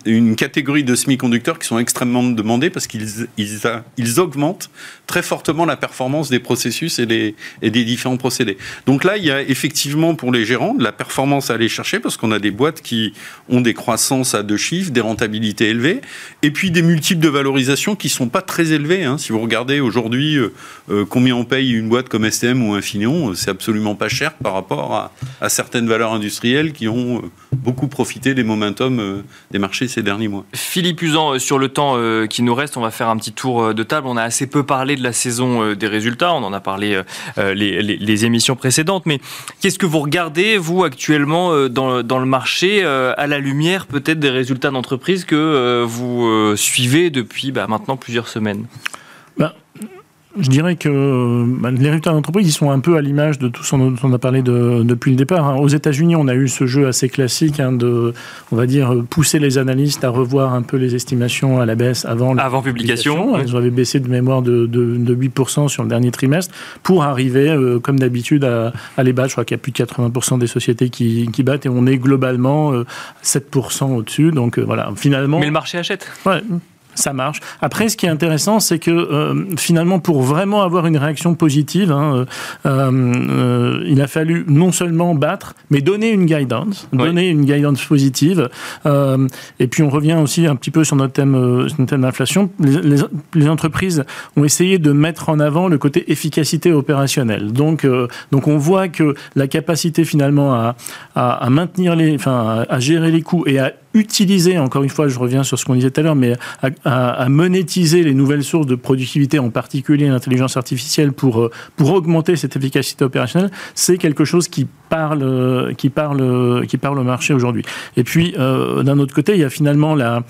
une catégorie de semi-conducteurs qui sont extrêmement demandés parce qu'ils ils, augmentent très fortement la performance des processus et, des, et des différents procédés. Donc là, il y a effectivement pour les gérants de la performance à aller chercher parce qu'on a des boîtes qui ont des croissances à deux chiffres, des rentabilités élevées, et puis des multiples de valorisation qui sont pas très élevés. Hein. Si vous regardez aujourd'hui combien on paye une boîte comme STM ou Infineon, c'est absolument pas cher par rapport à certaines valeurs industrielles qui ont euh, beaucoup profité des momentum euh, des marchés ces derniers mois. Philippe Usan, euh, sur le temps qui nous reste, on va faire un petit tour de table. On a assez peu parlé de la saison des résultats, on en a parlé les, émissions précédentes, mais qu'est-ce que vous regardez, vous, actuellement, dans, dans le marché, à la lumière peut-être des résultats d'entreprise que vous suivez depuis bah, maintenant plusieurs semaines? Ben, je dirais que bah, les résultats d'entreprise, ils sont un peu à l'image de tout ce dont on a parlé depuis le départ. Hein. Aux États-Unis, on a eu ce jeu assez classique hein, de, on va dire, pousser les analystes à revoir un peu les estimations à la baisse avant, avant publication. Ils avaient baissé de mémoire de, de, 8% sur le dernier trimestre pour arriver, euh, comme d'habitude, à, les battre. Je crois qu'il y a plus de 80% des sociétés qui, qui, battent et on est globalement 7% euh, au-dessus. Donc euh, voilà, finalement. Mais le marché achète. Ouais ça marche. Après, ce qui est intéressant, c'est que euh, finalement, pour vraiment avoir une réaction positive, hein, euh, euh, il a fallu non seulement battre, mais donner une guidance, donner une guidance positive. et puis, on revient aussi un petit peu sur notre thème, thème d'inflation. Les, les, entreprises ont essayé de mettre en avant le côté efficacité opérationnelle. Donc, donc on voit que la capacité finalement à, à, à maintenir les, enfin, à gérer les coûts et à utiliser, encore une fois, je reviens sur ce qu'on disait tout à l'heure, mais à, monétiser les nouvelles sources de productivité, en particulier l'intelligence artificielle, pour, euh, pour augmenter cette efficacité opérationnelle, c'est quelque chose qui parle, qui parle, qui parle au marché aujourd'hui. Et puis, euh, d'un autre côté, il y a finalement la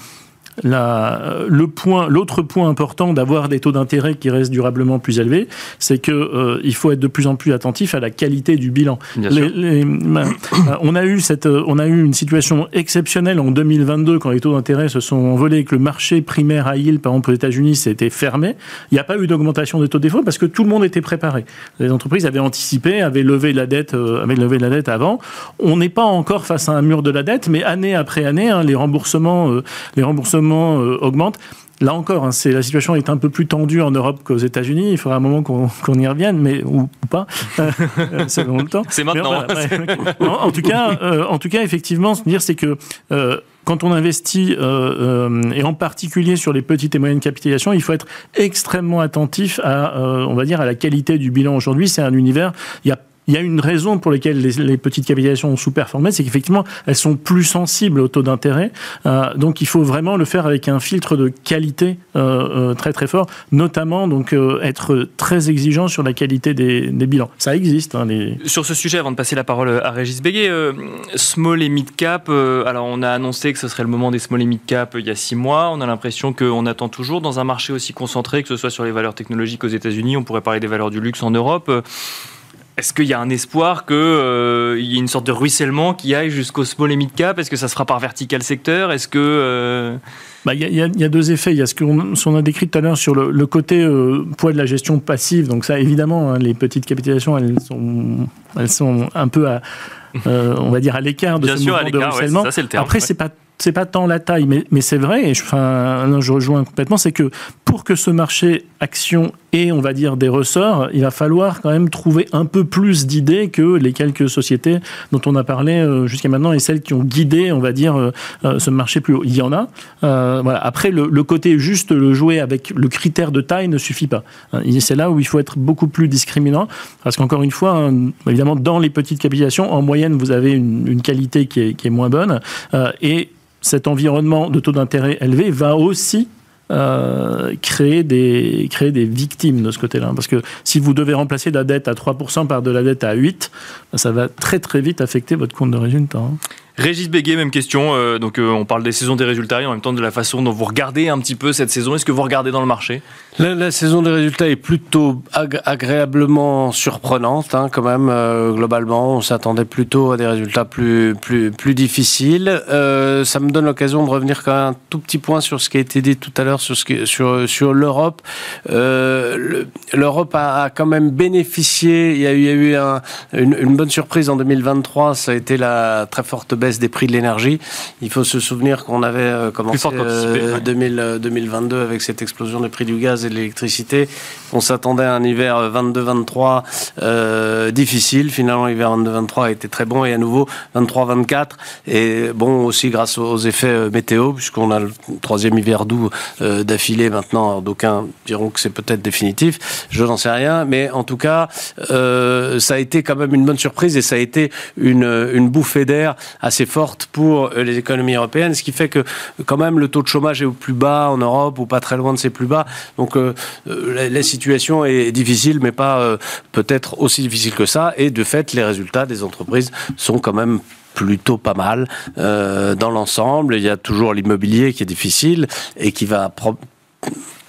la, le point, l'autre point important d'avoir des taux d'intérêt qui restent durablement plus élevés, c'est que euh, il faut être de plus en plus attentif à la qualité du bilan. Ben, on a eu cette, on a eu une situation exceptionnelle en 2022 quand les taux d'intérêt se sont envolés, que le marché primaire à yield, par exemple aux États-Unis, s'était fermé. Il n'y a pas eu d'augmentation des taux de défaut parce que tout le monde était préparé. Les entreprises avaient anticipé, avaient levé la dette, euh, avaient levé la dette avant. On n'est pas encore face à un mur de la dette, mais année après année, hein, les remboursements, euh, les remboursements euh, augmente. Là encore, hein, c'est la situation est un peu plus tendue en Europe qu'aux États-Unis. Il faudra un moment qu'on y revienne, mais ou, pas, selon le temps. C'est maintenant. en, tout cas, euh, en tout cas, effectivement, se dire c'est que euh, quand on investit, et en particulier sur les petites et moyennes capitalisations, il faut être extrêmement attentif à, on va dire, à la qualité du bilan. Aujourd'hui, c'est un univers, il y a il y a une raison pour laquelle les, petites capitalisations ont sous-performé, c'est qu'effectivement, elles sont plus sensibles au taux d'intérêt. Euh, donc, il faut vraiment le faire avec un filtre de qualité euh, euh, très très fort, notamment donc être très exigeant sur la qualité des, bilans. Ça existe. Hein. Sur ce sujet, avant de passer la parole à Régis Béguet, small et mid cap. alors, on a annoncé que ce serait le moment des small et mid cap il y a six mois. On a l'impression qu'on attend toujours dans un marché aussi concentré, que ce soit sur les valeurs technologiques aux États-Unis. On pourrait parler des valeurs du luxe en Europe. Est-ce qu'il y a un espoir qu'il euh, y ait une sorte de ruissellement qui aille jusqu'au small et mid cap? Est-ce que ça sera par vertical secteur? Est-ce que euh, bah, il y, a deux effets. Il y a ce qu'on a décrit tout à l'heure sur le, côté euh, poids de la gestion passive. Donc ça, évidemment, hein, les petites capitalisations, elles sont, elles sont un peu à, on va dire, à l'écart de ce mouvement de ruissellement. Après, c'est pas c'est pas tant la taille, mais, mais c'est vrai, et je, enfin, je rejoins complètement, c'est que pour que ce marché action ait, on va dire, des ressorts, il va falloir quand même trouver un peu plus d'idées que les quelques sociétés dont on a parlé euh, jusqu'à maintenant et celles qui ont guidé, on va dire, euh, euh, ce marché plus haut. Il y en a. Après, le, côté juste le jouer avec le critère de taille ne suffit pas. Hein, c'est là où il faut être beaucoup plus discriminant parce qu'encore une fois, hein, évidemment, dans les petites capitalisations, en moyenne, vous avez une, qualité qui est, moins bonne et cet environnement de taux d'intérêt élevé va aussi euh, créer, des, créer des victimes de ce côté-là. Parce que si vous devez remplacer la dette à 3% par de la dette à 8%, ça va très très vite affecter votre compte de résultat. Régis Béguet, même question. Euh, donc, euh, on parle des saisons des résultats et en même temps de la façon dont vous regardez un petit peu cette saison. Est-ce que vous regardez dans le marché? La, saison des résultats est plutôt agréablement surprenante, hein, quand même. Euh, globalement, on s'attendait plutôt à des résultats plus, plus, plus difficiles. ça me donne l'occasion de revenir quand même un tout petit point sur ce qui a été dit tout à l'heure sur, sur, sur l'Europe. L'Europe a, quand même bénéficié. Il y a eu, une, bonne surprise en 2023. Ça a été la très forte baisse des prix de l'énergie. Il faut se souvenir qu'on avait euh, commencé 2022 euh, avec cette explosion des prix du gaz et de l'électricité. On s'attendait à un hiver 22-23 euh, difficile. Finalement, l'hiver 22-23 a été très bon et à nouveau 23-24. Et bon, aussi grâce aux effets météo, puisqu'on a le troisième hiver doux d'affilée maintenant. D'aucuns diront que c'est peut-être définitif. Je n'en sais rien. Mais en tout cas, ça a été quand même une bonne surprise et ça a été une, une bouffée d'air assez forte pour euh, les économies européennes, ce qui fait que quand même le taux de chômage est au plus bas en Europe ou pas très loin de ses plus bas. Donc euh, euh, la, situation est difficile, mais pas peut-être aussi difficile que ça. Et de fait, les résultats des entreprises sont quand même plutôt pas mal dans l'ensemble. Il y a toujours l'immobilier qui est difficile et qui va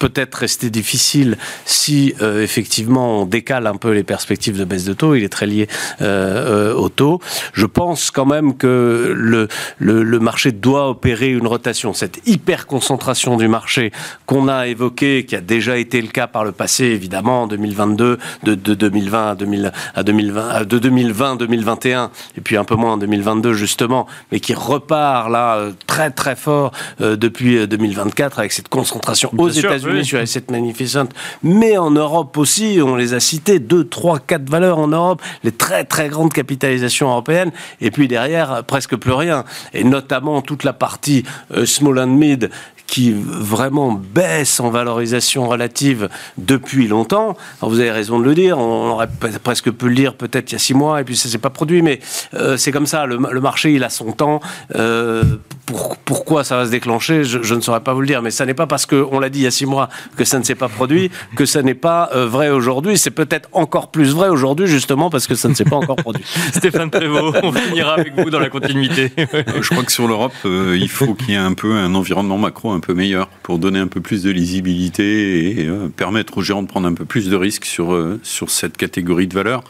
peut-être rester difficile si euh, effectivement on décale un peu les perspectives de baisse de taux. Il est très lié euh, euh, au taux. Je pense quand même que le, le, le, marché doit opérer une rotation. Cette hyper concentration du marché qu'on a évoqué, qui a déjà été le cas par le passé, évidemment en 2022, de, de 2020 à, 2000, à 2020, de 2020 2021, et puis un peu moins en 2022 justement, mais qui repart là très très fort depuis 2024 avec cette concentration aux États-Unis sur cette magnificente, mais en Europe aussi, on les a cités, deux, trois, quatre valeurs en Europe, les très très grandes capitalisations européennes, et puis derrière, presque plus rien, et notamment toute la partie euh, small and mid qui vraiment baisse en valorisation relative depuis longtemps. Vous avez raison de le dire, on aurait presque pu le dire peut-être il y a six mois, et puis ça s'est pas produit, mais euh, c'est comme ça, le, marché il a son temps. Euh, pour, pourquoi ça va se déclencher, je, ne saurais pas vous le dire, mais ça n'est pas parce qu'on l'a dit il y a six mois que ça ne s'est pas produit, que ça n'est pas euh, vrai aujourd'hui. C'est peut-être encore plus vrai aujourd'hui, justement, parce que ça ne s'est pas encore produit. Stéphane Prévost, on finira avec vous dans la continuité. je crois que sur l'Europe, il faut qu'il y ait un peu un environnement macro un peu meilleur pour donner un peu plus de lisibilité et euh, permettre aux gérants de prendre un peu plus de risques sur, euh, sur cette catégorie de valeurs.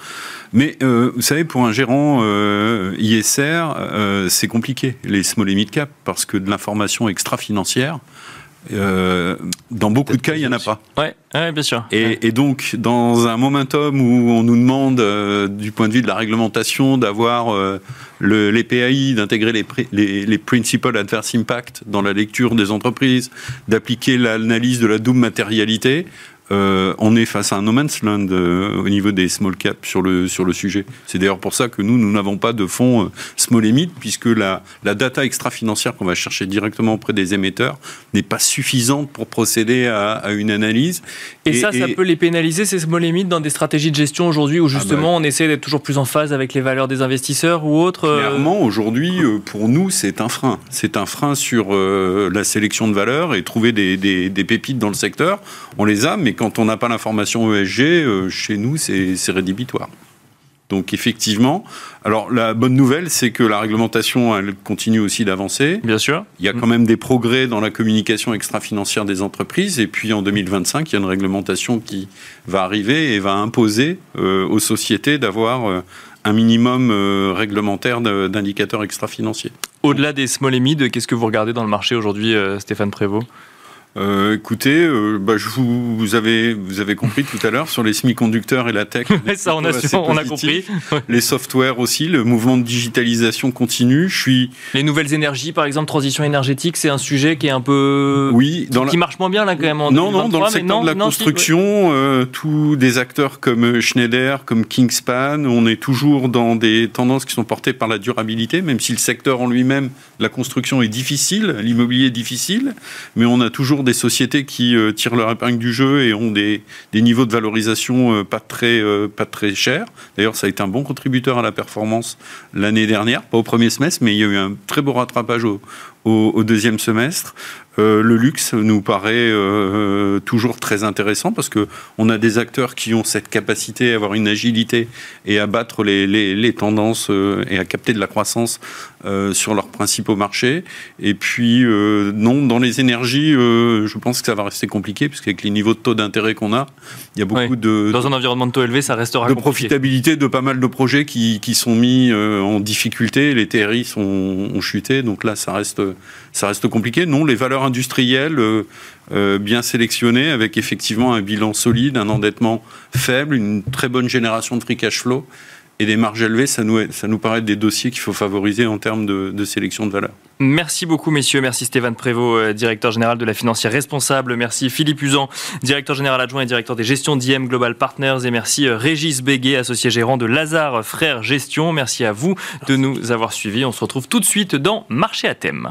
Mais euh, vous savez, pour un gérant ISR, c'est compliqué, les small et mid cap, parce que de l'information extra-financière, euh, dans beaucoup de cas, il n'y en a pas. Ouais, bien sûr. Et, donc, dans un momentum où on nous demande, euh, du point de vue de la réglementation, d'avoir euh, les PAI, d'intégrer les, les, les, Principal Adverse Impact dans la lecture des entreprises, d'appliquer l'analyse de la double matérialité, euh, on est face à un no man's land euh, au niveau des small caps sur le, sur le sujet. C'est d'ailleurs pour ça que nous, nous n'avons pas de fonds euh, small et mid, puisque la, la data extra-financière qu'on va chercher directement auprès des émetteurs n'est pas suffisante pour procéder à, une analyse. Et, ça, ça peut les pénaliser, ces small et mid, dans des stratégies de gestion aujourd'hui où ah justement bah on essaie d'être toujours plus en phase avec les valeurs des investisseurs ou autres Clairement, aujourd'hui, pour nous, c'est un frein. C'est un frein sur la sélection de valeurs et trouver des, des, des pépites dans le secteur. On les a, mais quand on n'a pas l'information ESG, euh, chez nous, c'est rédhibitoire. Donc effectivement, alors la bonne nouvelle, c'est que la réglementation, elle continue aussi d'avancer. Bien sûr. Il y a quand même des progrès dans la communication extra-financière des entreprises. Et puis en 2025, il y a une réglementation qui va arriver et va imposer euh, aux sociétés d'avoir euh, un minimum réglementaire d'indicateurs extra-financiers. Au-delà des small et mid, qu'est-ce que vous regardez dans le marché aujourd'hui, Stéphane Prévost? Euh, écoutez, euh, bah, je vous, vous, avez, vous avez compris tout à l'heure sur les semi-conducteurs et la tech. ça, on a, on a compris. les softwares aussi, le mouvement de digitalisation continue. Je suis. Les nouvelles énergies, par exemple, transition énergétique, c'est un sujet qui est un peu. Oui, dans qui, marche moins bien là quand même. En non, non, dans le secteur de la construction, euh, tous des acteurs comme Schneider, comme Kingspan, on est toujours dans des tendances qui sont portées par la durabilité, même si le secteur en lui-même, la construction est difficile, l'immobilier est difficile, mais on a toujours des sociétés qui euh, tirent leur épingle du jeu et ont des, niveaux de valorisation euh, pas très, euh, pas très chers. D'ailleurs, ça a été un bon contributeur à la performance l'année dernière, pas au premier semestre, mais il y a eu un très beau rattrapage au, au, deuxième semestre. Euh, le luxe nous paraît euh, toujours très intéressant parce que on a des acteurs qui ont cette capacité à avoir une agilité et à battre les, les, tendances euh, et à capter de la croissance sur leurs principaux marchés. Et puis non, dans les énergies, je pense que ça va rester compliqué puisqu'avec les niveaux de taux d'intérêt qu'on a, il y a beaucoup de dans un environnement de taux élevé, ça restera de profitabilité de pas mal de projets qui, qui sont mis en difficulté. Les TRI sont, ont chuté, donc là ça reste ça reste compliqué. Non, les valeurs industrielles euh, euh, bien sélectionnées, avec effectivement un bilan solide, un endettement faible, une très bonne génération de free cash flow et des marges élevées, ça nous, ça nous paraît des dossiers qu'il faut favoriser en termes de, sélection de valeurs. Merci beaucoup, messieurs. Merci Stéphane Prévost, euh, directeur général de la financière responsable. Merci Philippe Usan, directeur général adjoint et directeur des gestions d'IM Global Partners. Et merci Régis Béguet, associé gérant de Lazare Frères Gestion. Merci à vous de nous avoir suivis. On se retrouve tout de suite dans Marché à thème.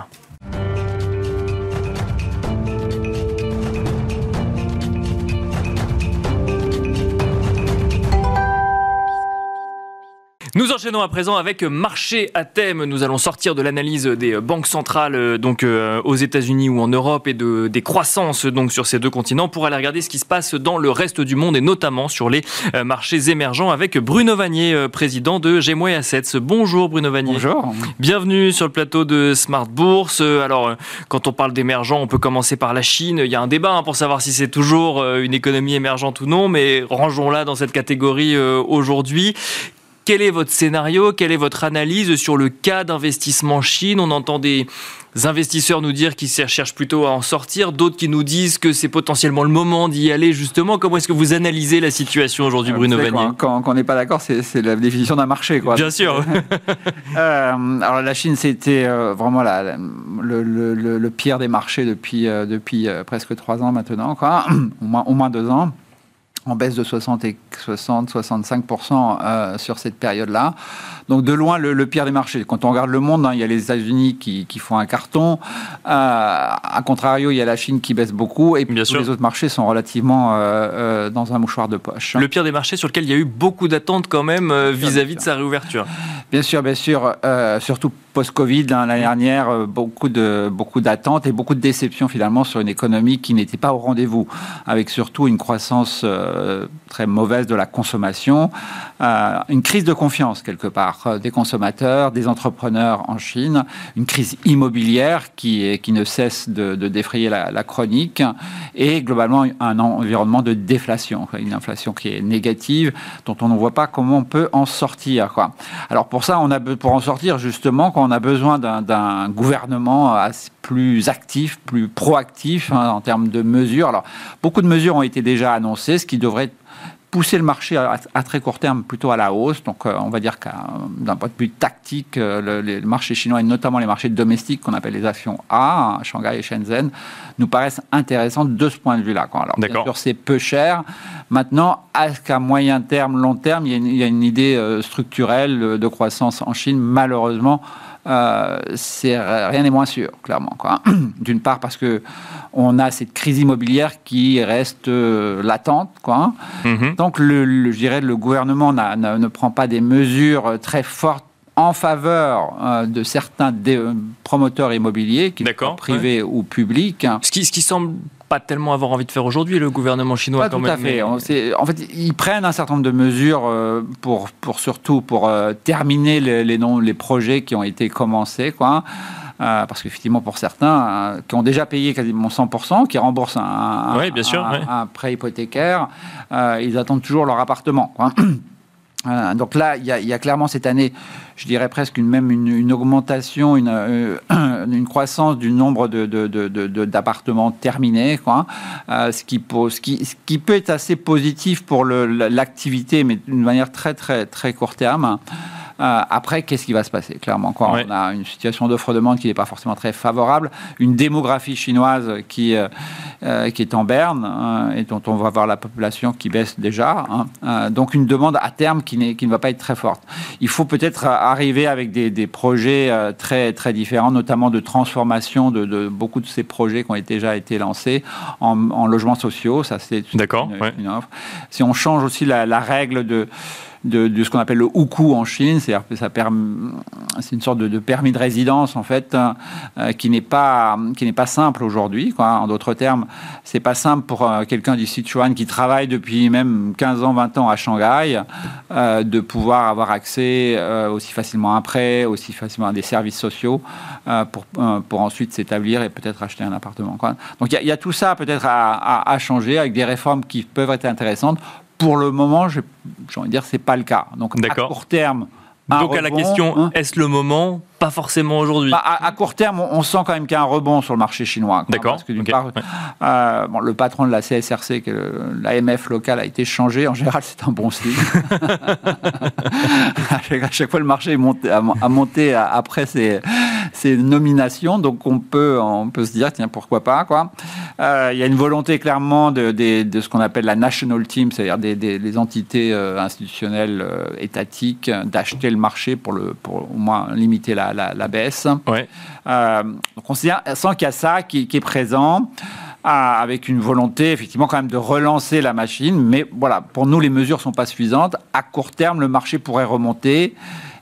Nous enchaînons à présent avec marché à thème. Nous allons sortir de l'analyse des banques centrales euh, donc euh, aux États-Unis ou en Europe et de, des croissances donc sur ces deux continents pour aller regarder ce qui se passe dans le reste du monde et notamment sur les euh, marchés émergents avec Bruno Vanier, président de Gemway Assets. Bonjour Bruno Vanier. Bonjour. Bienvenue sur le plateau de Smart Bourse. Alors quand on parle d'émergents, on peut commencer par la Chine. Il y a un débat hein, pour savoir si c'est toujours une économie émergente ou non, mais rangeons-la dans cette catégorie aujourd'hui. Quel est votre scénario? Quelle est votre analyse sur le cas d'investissement Chine? On entend des investisseurs nous dire qu'ils cherchent plutôt à en sortir, d'autres qui nous disent que c'est potentiellement le moment d'y aller justement. Comment est-ce que vous analysez la situation aujourd'hui, Bruno Vanier Quand, on n'est pas d'accord, c'est la définition d'un marché. Quoi. Bien sûr. Euh, alors la Chine, c'était euh, vraiment la, le, pire des marchés depuis, euh, depuis presque trois ans maintenant, quoi. au, moins, au moins deux ans en baisse de 60 et 60, 65% euh, sur cette période-là. Donc de loin le, pire des marchés. Quand on regarde le monde, hein, il y a les États-Unis qui, font un carton. Euh, à contrario, il y a la Chine qui baisse beaucoup et puis tous les autres marchés sont relativement euh, dans un mouchoir de poche. Le pire des marchés sur lequel il y a eu beaucoup d'attentes quand même vis-à-vis de sa réouverture. Bien sûr, bien sûr. surtout post-Covid, hein, l'année dernière, beaucoup de beaucoup d'attentes et beaucoup de déceptions finalement sur une économie qui n'était pas au rendez-vous, avec surtout une croissance euh, très mauvaise de la consommation, euh, une crise de confiance quelque part des consommateurs, des entrepreneurs en Chine, une crise immobilière qui, qui ne cesse de, défrayer la, chronique et globalement un environnement de déflation, une inflation qui est négative, dont on ne voit pas comment on peut en sortir. Alors pour ça, on a, pour en sortir justement, quand on a besoin d'un gouvernement plus actif, plus proactif hein, en termes de mesures. Alors beaucoup de mesures ont été déjà annoncées, ce qui devrait pousser le marché à, très court terme plutôt à la hausse. Donc, euh, on va dire que d'un point de vue tactique, euh, le, marché chinois et notamment les marchés domestiques qu'on appelle les actions A, hein, Shanghai et Shenzhen, nous paraissent intéressants de ce point de vue-là. Alors, bien sûr, c'est peu cher. Maintenant, est-ce qu'à moyen terme, long terme, il y a une, idée euh, structurelle de croissance en Chine? Malheureusement, euh, c'est rien n'est moins sûr, clairement. D'une part parce que on a cette crise immobilière qui reste euh, latente, quoi. Mhm. Donc, le, je dirais, le gouvernement ne prend pas des mesures très fortes en faveur euh, de certains promoteurs immobiliers, qu'ils soient privés ou publics. Ce qui, ce qui semble pas tellement avoir envie de faire aujourd'hui, le gouvernement chinois. Pas quand tout à fait. En fait, ils prennent un certain nombre de mesures euh, pour, pour surtout pour euh, terminer les, les, les projets qui ont été commencés, quoi. Euh, parce qu'effectivement, pour certains qui ont déjà payé quasiment 100%, qui remboursent un, bien sûr, un, prêt hypothécaire, ils attendent toujours leur appartement. Quoi. Donc là, il y, a, clairement cette année, je dirais presque une, même une, augmentation, une, euh, une, croissance du nombre d'appartements de, de, terminés, quoi, euh, ce, qui ce, qui, ce qui peut être assez positif pour l'activité, mais d'une manière très très très court terme. Euh, après, qu'est-ce qui va se passer Clairement, quand on a une situation d'offre-demande qui n'est pas forcément très favorable, une démographie chinoise qui, euh, euh, qui est en berne hein, et dont on va voir la population qui baisse déjà, hein, donc une demande à terme qui, qui, ne va pas être très forte. Il faut peut-être arriver avec des, des, projets très, très différents, notamment de transformation de, de, beaucoup de ces projets qui ont déjà été lancés en, en logements sociaux. Ça, c'est une, une, offre. Si on change aussi la, la règle de de, ce qu'on appelle le hukou en Chine, c'est c'est une sorte de, permis de résidence en fait euh, qui n'est pas qui n'est pas simple aujourd'hui. En d'autres termes, c'est pas simple pour euh, quelqu'un du Sichuan qui travaille depuis même 15 ans, 20 ans à Shanghai euh, de pouvoir avoir accès aussi facilement à un prêt, aussi facilement à des services sociaux pour, pour ensuite s'établir et peut-être acheter un appartement. Donc il y, a tout ça peut-être à changer avec des réformes qui peuvent être intéressantes pour le moment, j'ai envie de dire, c'est pas le cas. Donc, à court terme, donc à la question, hein. est-ce le moment Pas forcément aujourd'hui. Bah, à, court terme, on, sent quand même qu'il y a un rebond sur le marché chinois. D'accord. Parce que d'une part, euh, bon, le patron de la CSRC, l'AMF local, a été changé. En général, c'est un bon signe. à, chaque, fois, le marché est monté, a, monté après ces, ces, nominations. Donc on peut, on peut se dire, tiens, pourquoi pas quoi. Euh, il y a une volonté clairement de, de, de ce qu'on appelle la national team, c'est-à-dire des, des, entités euh, institutionnelles étatiques, d'acheter le marché pour, le, pour au moins limiter la, la, baisse. Ouais. Euh, donc on sent qu'il y a ça qui, qui est présent. Euh, avec une volonté effectivement quand même de relancer la machine, mais voilà, pour nous les mesures sont pas suffisantes. À court terme, le marché pourrait remonter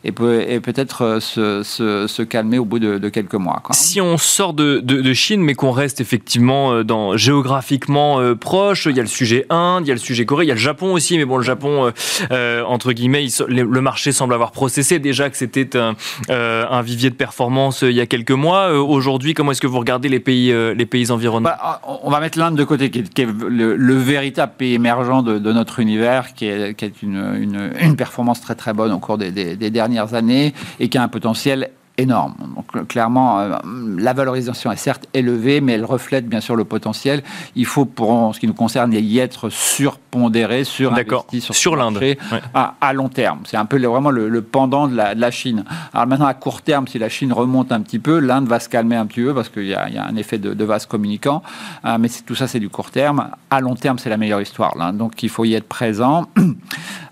et, peut, et peut-être euh, se, se, se, calmer au bout de, de quelques mois. Quoi. Si on sort de, de, de Chine, mais qu'on reste effectivement euh, dans, géographiquement euh, proche, il y a le sujet Inde, il y a le sujet Corée, il y a le Japon aussi, mais bon, le Japon, euh, entre guillemets, il, le marché semble avoir processé déjà que c'était un, euh, un, vivier de performance il y a quelques mois. Aujourd'hui, comment est-ce que vous regardez les pays, les pays environnants? Bah, On va mettre l'Inde de côté, qui est, qui est le, le, véritable pays émergent de, notre univers, qui est, qui est une, une, une, performance très très bonne au cours des, des, des dernières années et qui a un potentiel énorme. Donc clairement, euh, la valorisation est certes élevée, mais elle reflète bien sûr le potentiel. Il faut, pour en ce qui nous concerne, y être surpondéré, sur sur, sur l'Inde ouais. à, à, long terme. C'est un peu le, vraiment le, le pendant de la, de la, Chine. Alors maintenant, à court terme, si la Chine remonte un petit peu, l'Inde va se calmer un petit peu parce qu'il y, y, a un effet de, de vase communicant. Euh, mais tout ça, c'est du court terme. À long terme, c'est la meilleure histoire. Là. Donc il faut y être présent.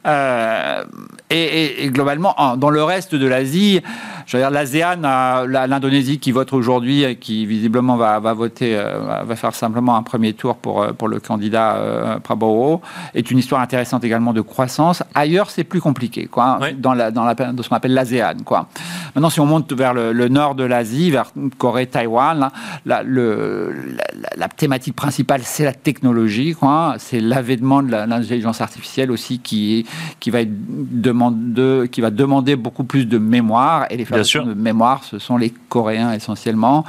Euh, et, et, et, globalement, dans le reste de l'Asie, je veux dire, l'ASEAN, l'Indonésie qui vote aujourd'hui, qui visiblement va, va voter, euh, va faire simplement un premier tour pour, euh, pour le candidat euh, Prabowo, est une histoire intéressante également de croissance. Ailleurs, c'est plus compliqué, quoi, oui. dans, la, dans, la, dans ce qu'on appelle l'ASEAN, quoi. Maintenant, si on monte vers le, le nord de l'Asie, vers Corée, Taïwan, là, la, le, la, la, thématique principale, c'est la technologie, quoi. C'est l'avènement de l'intelligence artificielle aussi qui, qui va être demande, qui va demander beaucoup plus de mémoire et les de mémoire, ce sont les Coréens essentiellement.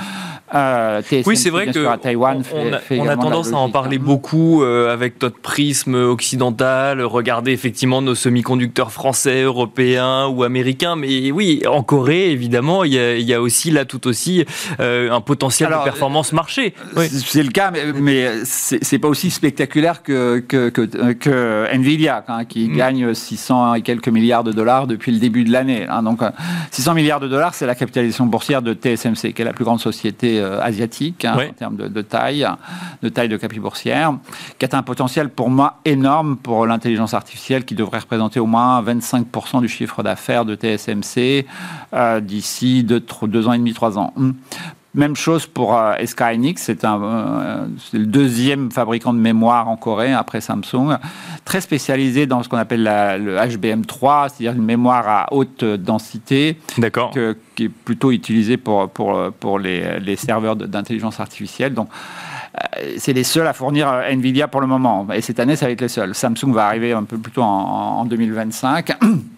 Euh, TSM, oui, c'est vrai que Taïwan on, fait, a, fait on a tendance à en parler beaucoup euh, avec notre prisme occidental, regarder effectivement nos semi-conducteurs français, européens ou américains. Mais oui, en Corée, évidemment, il y a, il y a aussi là tout aussi euh, un potentiel Alors, de performance marché. Oui. C'est le cas, mais, mais c'est pas aussi spectaculaire que, que, que, que Nvidia, hein, qui mmh. Gagne 600 et quelques milliards de dollars depuis le début de l'année. Hein, donc 600 milliards de dollars, c'est la capitalisation boursière de TSMC, qui est la plus grande société euh, asiatique hein, oui. en termes de, de, taille, de taille de capital boursière, qui a un potentiel pour moi énorme pour l'intelligence artificielle, qui devrait représenter au moins 25% du chiffre d'affaires de TSMC euh, d'ici deux, deux ans et demi, trois ans. Même chose pour euh, SK Hynix, c'est euh, le deuxième fabricant de mémoire en Corée après Samsung, très spécialisé dans ce qu'on appelle la, le HBM3, c'est-à-dire une mémoire à haute densité, qui est plutôt utilisée pour, pour, pour les, les serveurs d'intelligence artificielle. Donc, euh, c'est les seuls à fournir Nvidia pour le moment. Et cette année, ça va être les seuls. Samsung va arriver un peu plus tôt en, en 2025.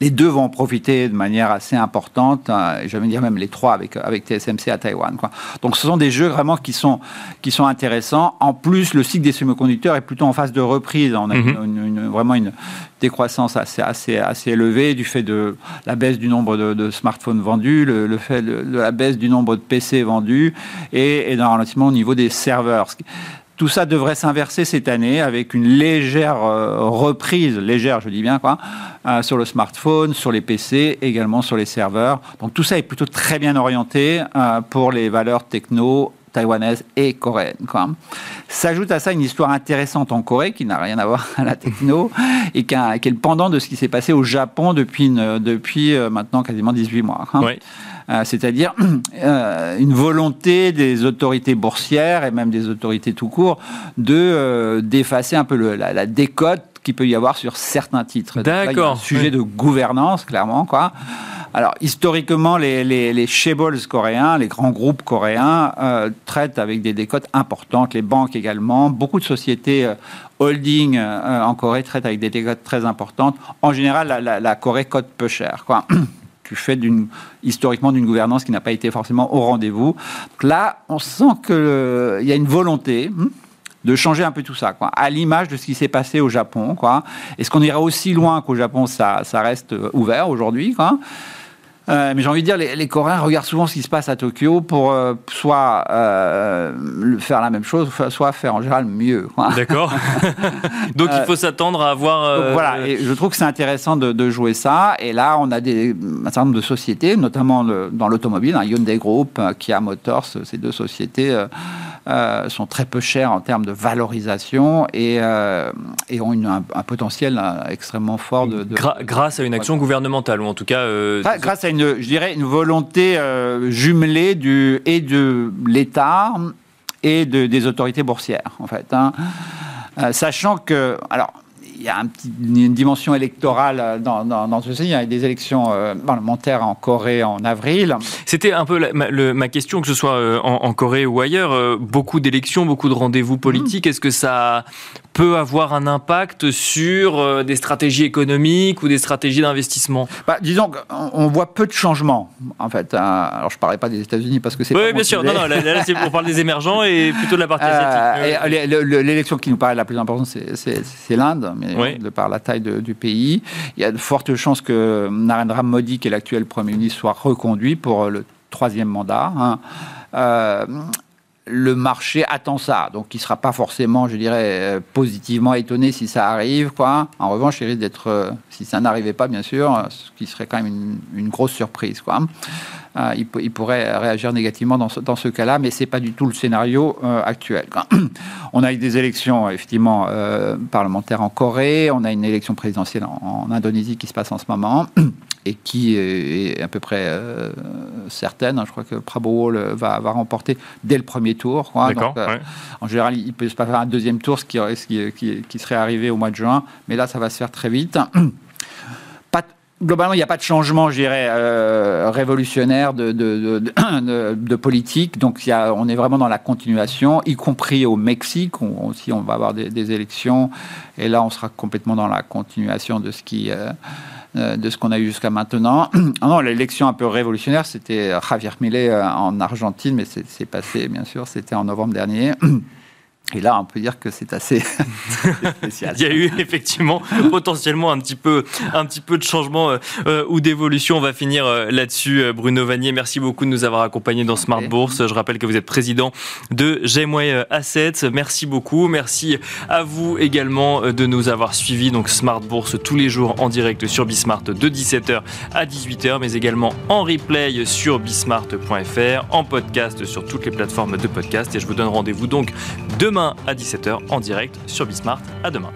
les deux vont en profiter de manière assez importante, euh, je vais dire même les trois avec, avec TSMC à Taïwan. Quoi. Donc ce sont des jeux vraiment qui sont, qui sont intéressants. En plus, le cycle des semi-conducteurs est plutôt en phase de reprise. On a mhm. vraiment une décroissance assez, assez, assez élevée du fait de la baisse du nombre de, smartphones vendus, le, fait de, la baisse du nombre de PC vendus et, et d'un ralentissement au niveau des serveurs. Tout ça devrait s'inverser cette année avec une légère euh, reprise, légère je dis bien quoi, euh, sur le smartphone, sur les PC, également sur les serveurs. Donc tout ça est plutôt très bien orienté euh, pour les valeurs techno taïwanaises et coréennes. S'ajoute à ça une histoire intéressante en Corée qui n'a rien à voir à la techno et qui, est le pendant de ce qui s'est passé au Japon depuis, maintenant quasiment 18 mois. Oui. Euh, c'est-à-dire euh, une volonté des autorités boursières et même des autorités tout court de euh, d'effacer un peu la, décote qu'il peut y avoir sur certains titres. D'accord. Sujet de gouvernance, clairement, quoi. Alors, historiquement, les, les, coréens, les grands groupes coréens, traitent avec des décotes importantes, les banques également. Beaucoup de sociétés holding en Corée traitent avec des décotes très importantes. En général, la, la Corée cote peu cher, quoi. du fait d'une historiquement d'une gouvernance qui n'a pas été forcément au rendez-vous. Là, on sent qu'il y a une volonté. Hmm, de changer un peu tout ça, quoi, à l'image de ce qui s'est passé au Japon. Quoi. Est-ce qu'on ira aussi loin qu'au Japon ça, ça reste ouvert aujourd'hui quoi euh, mais j'ai envie de dire, les, Coréens regardent souvent ce qui se passe à Tokyo pour euh, soit euh, faire la même chose, soit faire en général mieux. D'accord. donc il faut s'attendre à avoir. voilà, et je trouve que c'est intéressant de, jouer ça. Et là, on a des, un certain nombre de sociétés, notamment dans l'automobile, hein, Hyundai Group, Kia Motors, ces deux sociétés. sont très peu chères en termes de valorisation et, et ont un, potentiel extrêmement fort de, grâce à une action gouvernementale ou en tout cas grâce à une je dirais, une volonté euh, jumelée du, et de l'État et de, des autorités boursières, en fait. Hein. Euh, sachant que, alors, il y a un petit, une dimension électorale dans, dans, dans ceci. Il y a des élections euh, parlementaires en Corée en avril. C'était un peu ma, question, que ce soit en, Corée ou ailleurs. beaucoup d'élections, beaucoup de rendez-vous politiques. Est-ce que ça peut avoir un impact sur euh, des stratégies économiques ou des stratégies d'investissement? Bah, Disons qu'on voit peu de changements, en fait. Hein. Alors, je ne parlerai pas des États-Unis parce que c'est. Oui, bien sûr. Non, non, là, c'est pour parler des émergents et plutôt de la partie asiatique. Euh, l'élection qui nous paraît la plus importante, c'est l'Inde, mais de par la taille du pays. Il y a de fortes chances que Narendra Modi, qui est l'actuel Premier ministre, soit reconduit pour le troisième mandat. Hein. Euh, le marché attend ça. Donc, il ne sera pas forcément, je dirais, euh, positivement étonné si ça arrive. Quoi. En revanche, il risque d'être, euh, si ça n'arrivait pas, bien sûr, ce qui serait quand même une, grosse surprise. Quoi. Euh, il, pourrait réagir négativement dans ce, cas-là, mais ce n'est pas du tout le scénario actuel. On a eu des élections, effectivement, parlementaires en Corée, on a une élection présidentielle en Indonésie qui se passe en ce moment et qui est à peu près euh, certaine. Hein. Je crois que Prabowo va, va remporter dès le premier tour. Euh, en général, il peut se passer un deuxième tour, ce qui, qui, qui, serait arrivé au mois de juin, mais là, ça va se faire très vite. Pas, globalement, il n'y a pas de changement, je dirais, euh, révolutionnaire de, de, de, politique. Donc, il y a, on est vraiment dans la continuation, y compris au Mexique. On, aussi, on va avoir des, des, élections. Et là, on sera complètement dans la continuation de ce qui de ce qu'on a eu jusqu'à maintenant. Ah non, l'élection un peu révolutionnaire, c'était Javier Milei euh, en Argentine, mais c'est passé, bien sûr, c'était en novembre dernier. Et là, on peut dire que c'est assez spécial. Il y a eu effectivement potentiellement un petit peu, un petit peu de changement euh, ou d'évolution. On va finir euh, là-dessus. Euh, Bruno Vanier, merci beaucoup de nous avoir accompagnés dans Smart Bourse. Je rappelle que vous êtes président de Gemway Assets. Merci beaucoup. Merci à vous également de nous avoir suivis. Donc Smart Bourse tous les jours en direct sur Bismart de 17h à 18h, mais également en replay sur bismart.fr, en podcast sur toutes les plateformes de podcast. Et je vous donne rendez-vous donc à 17h en direct sur Bismart. À demain.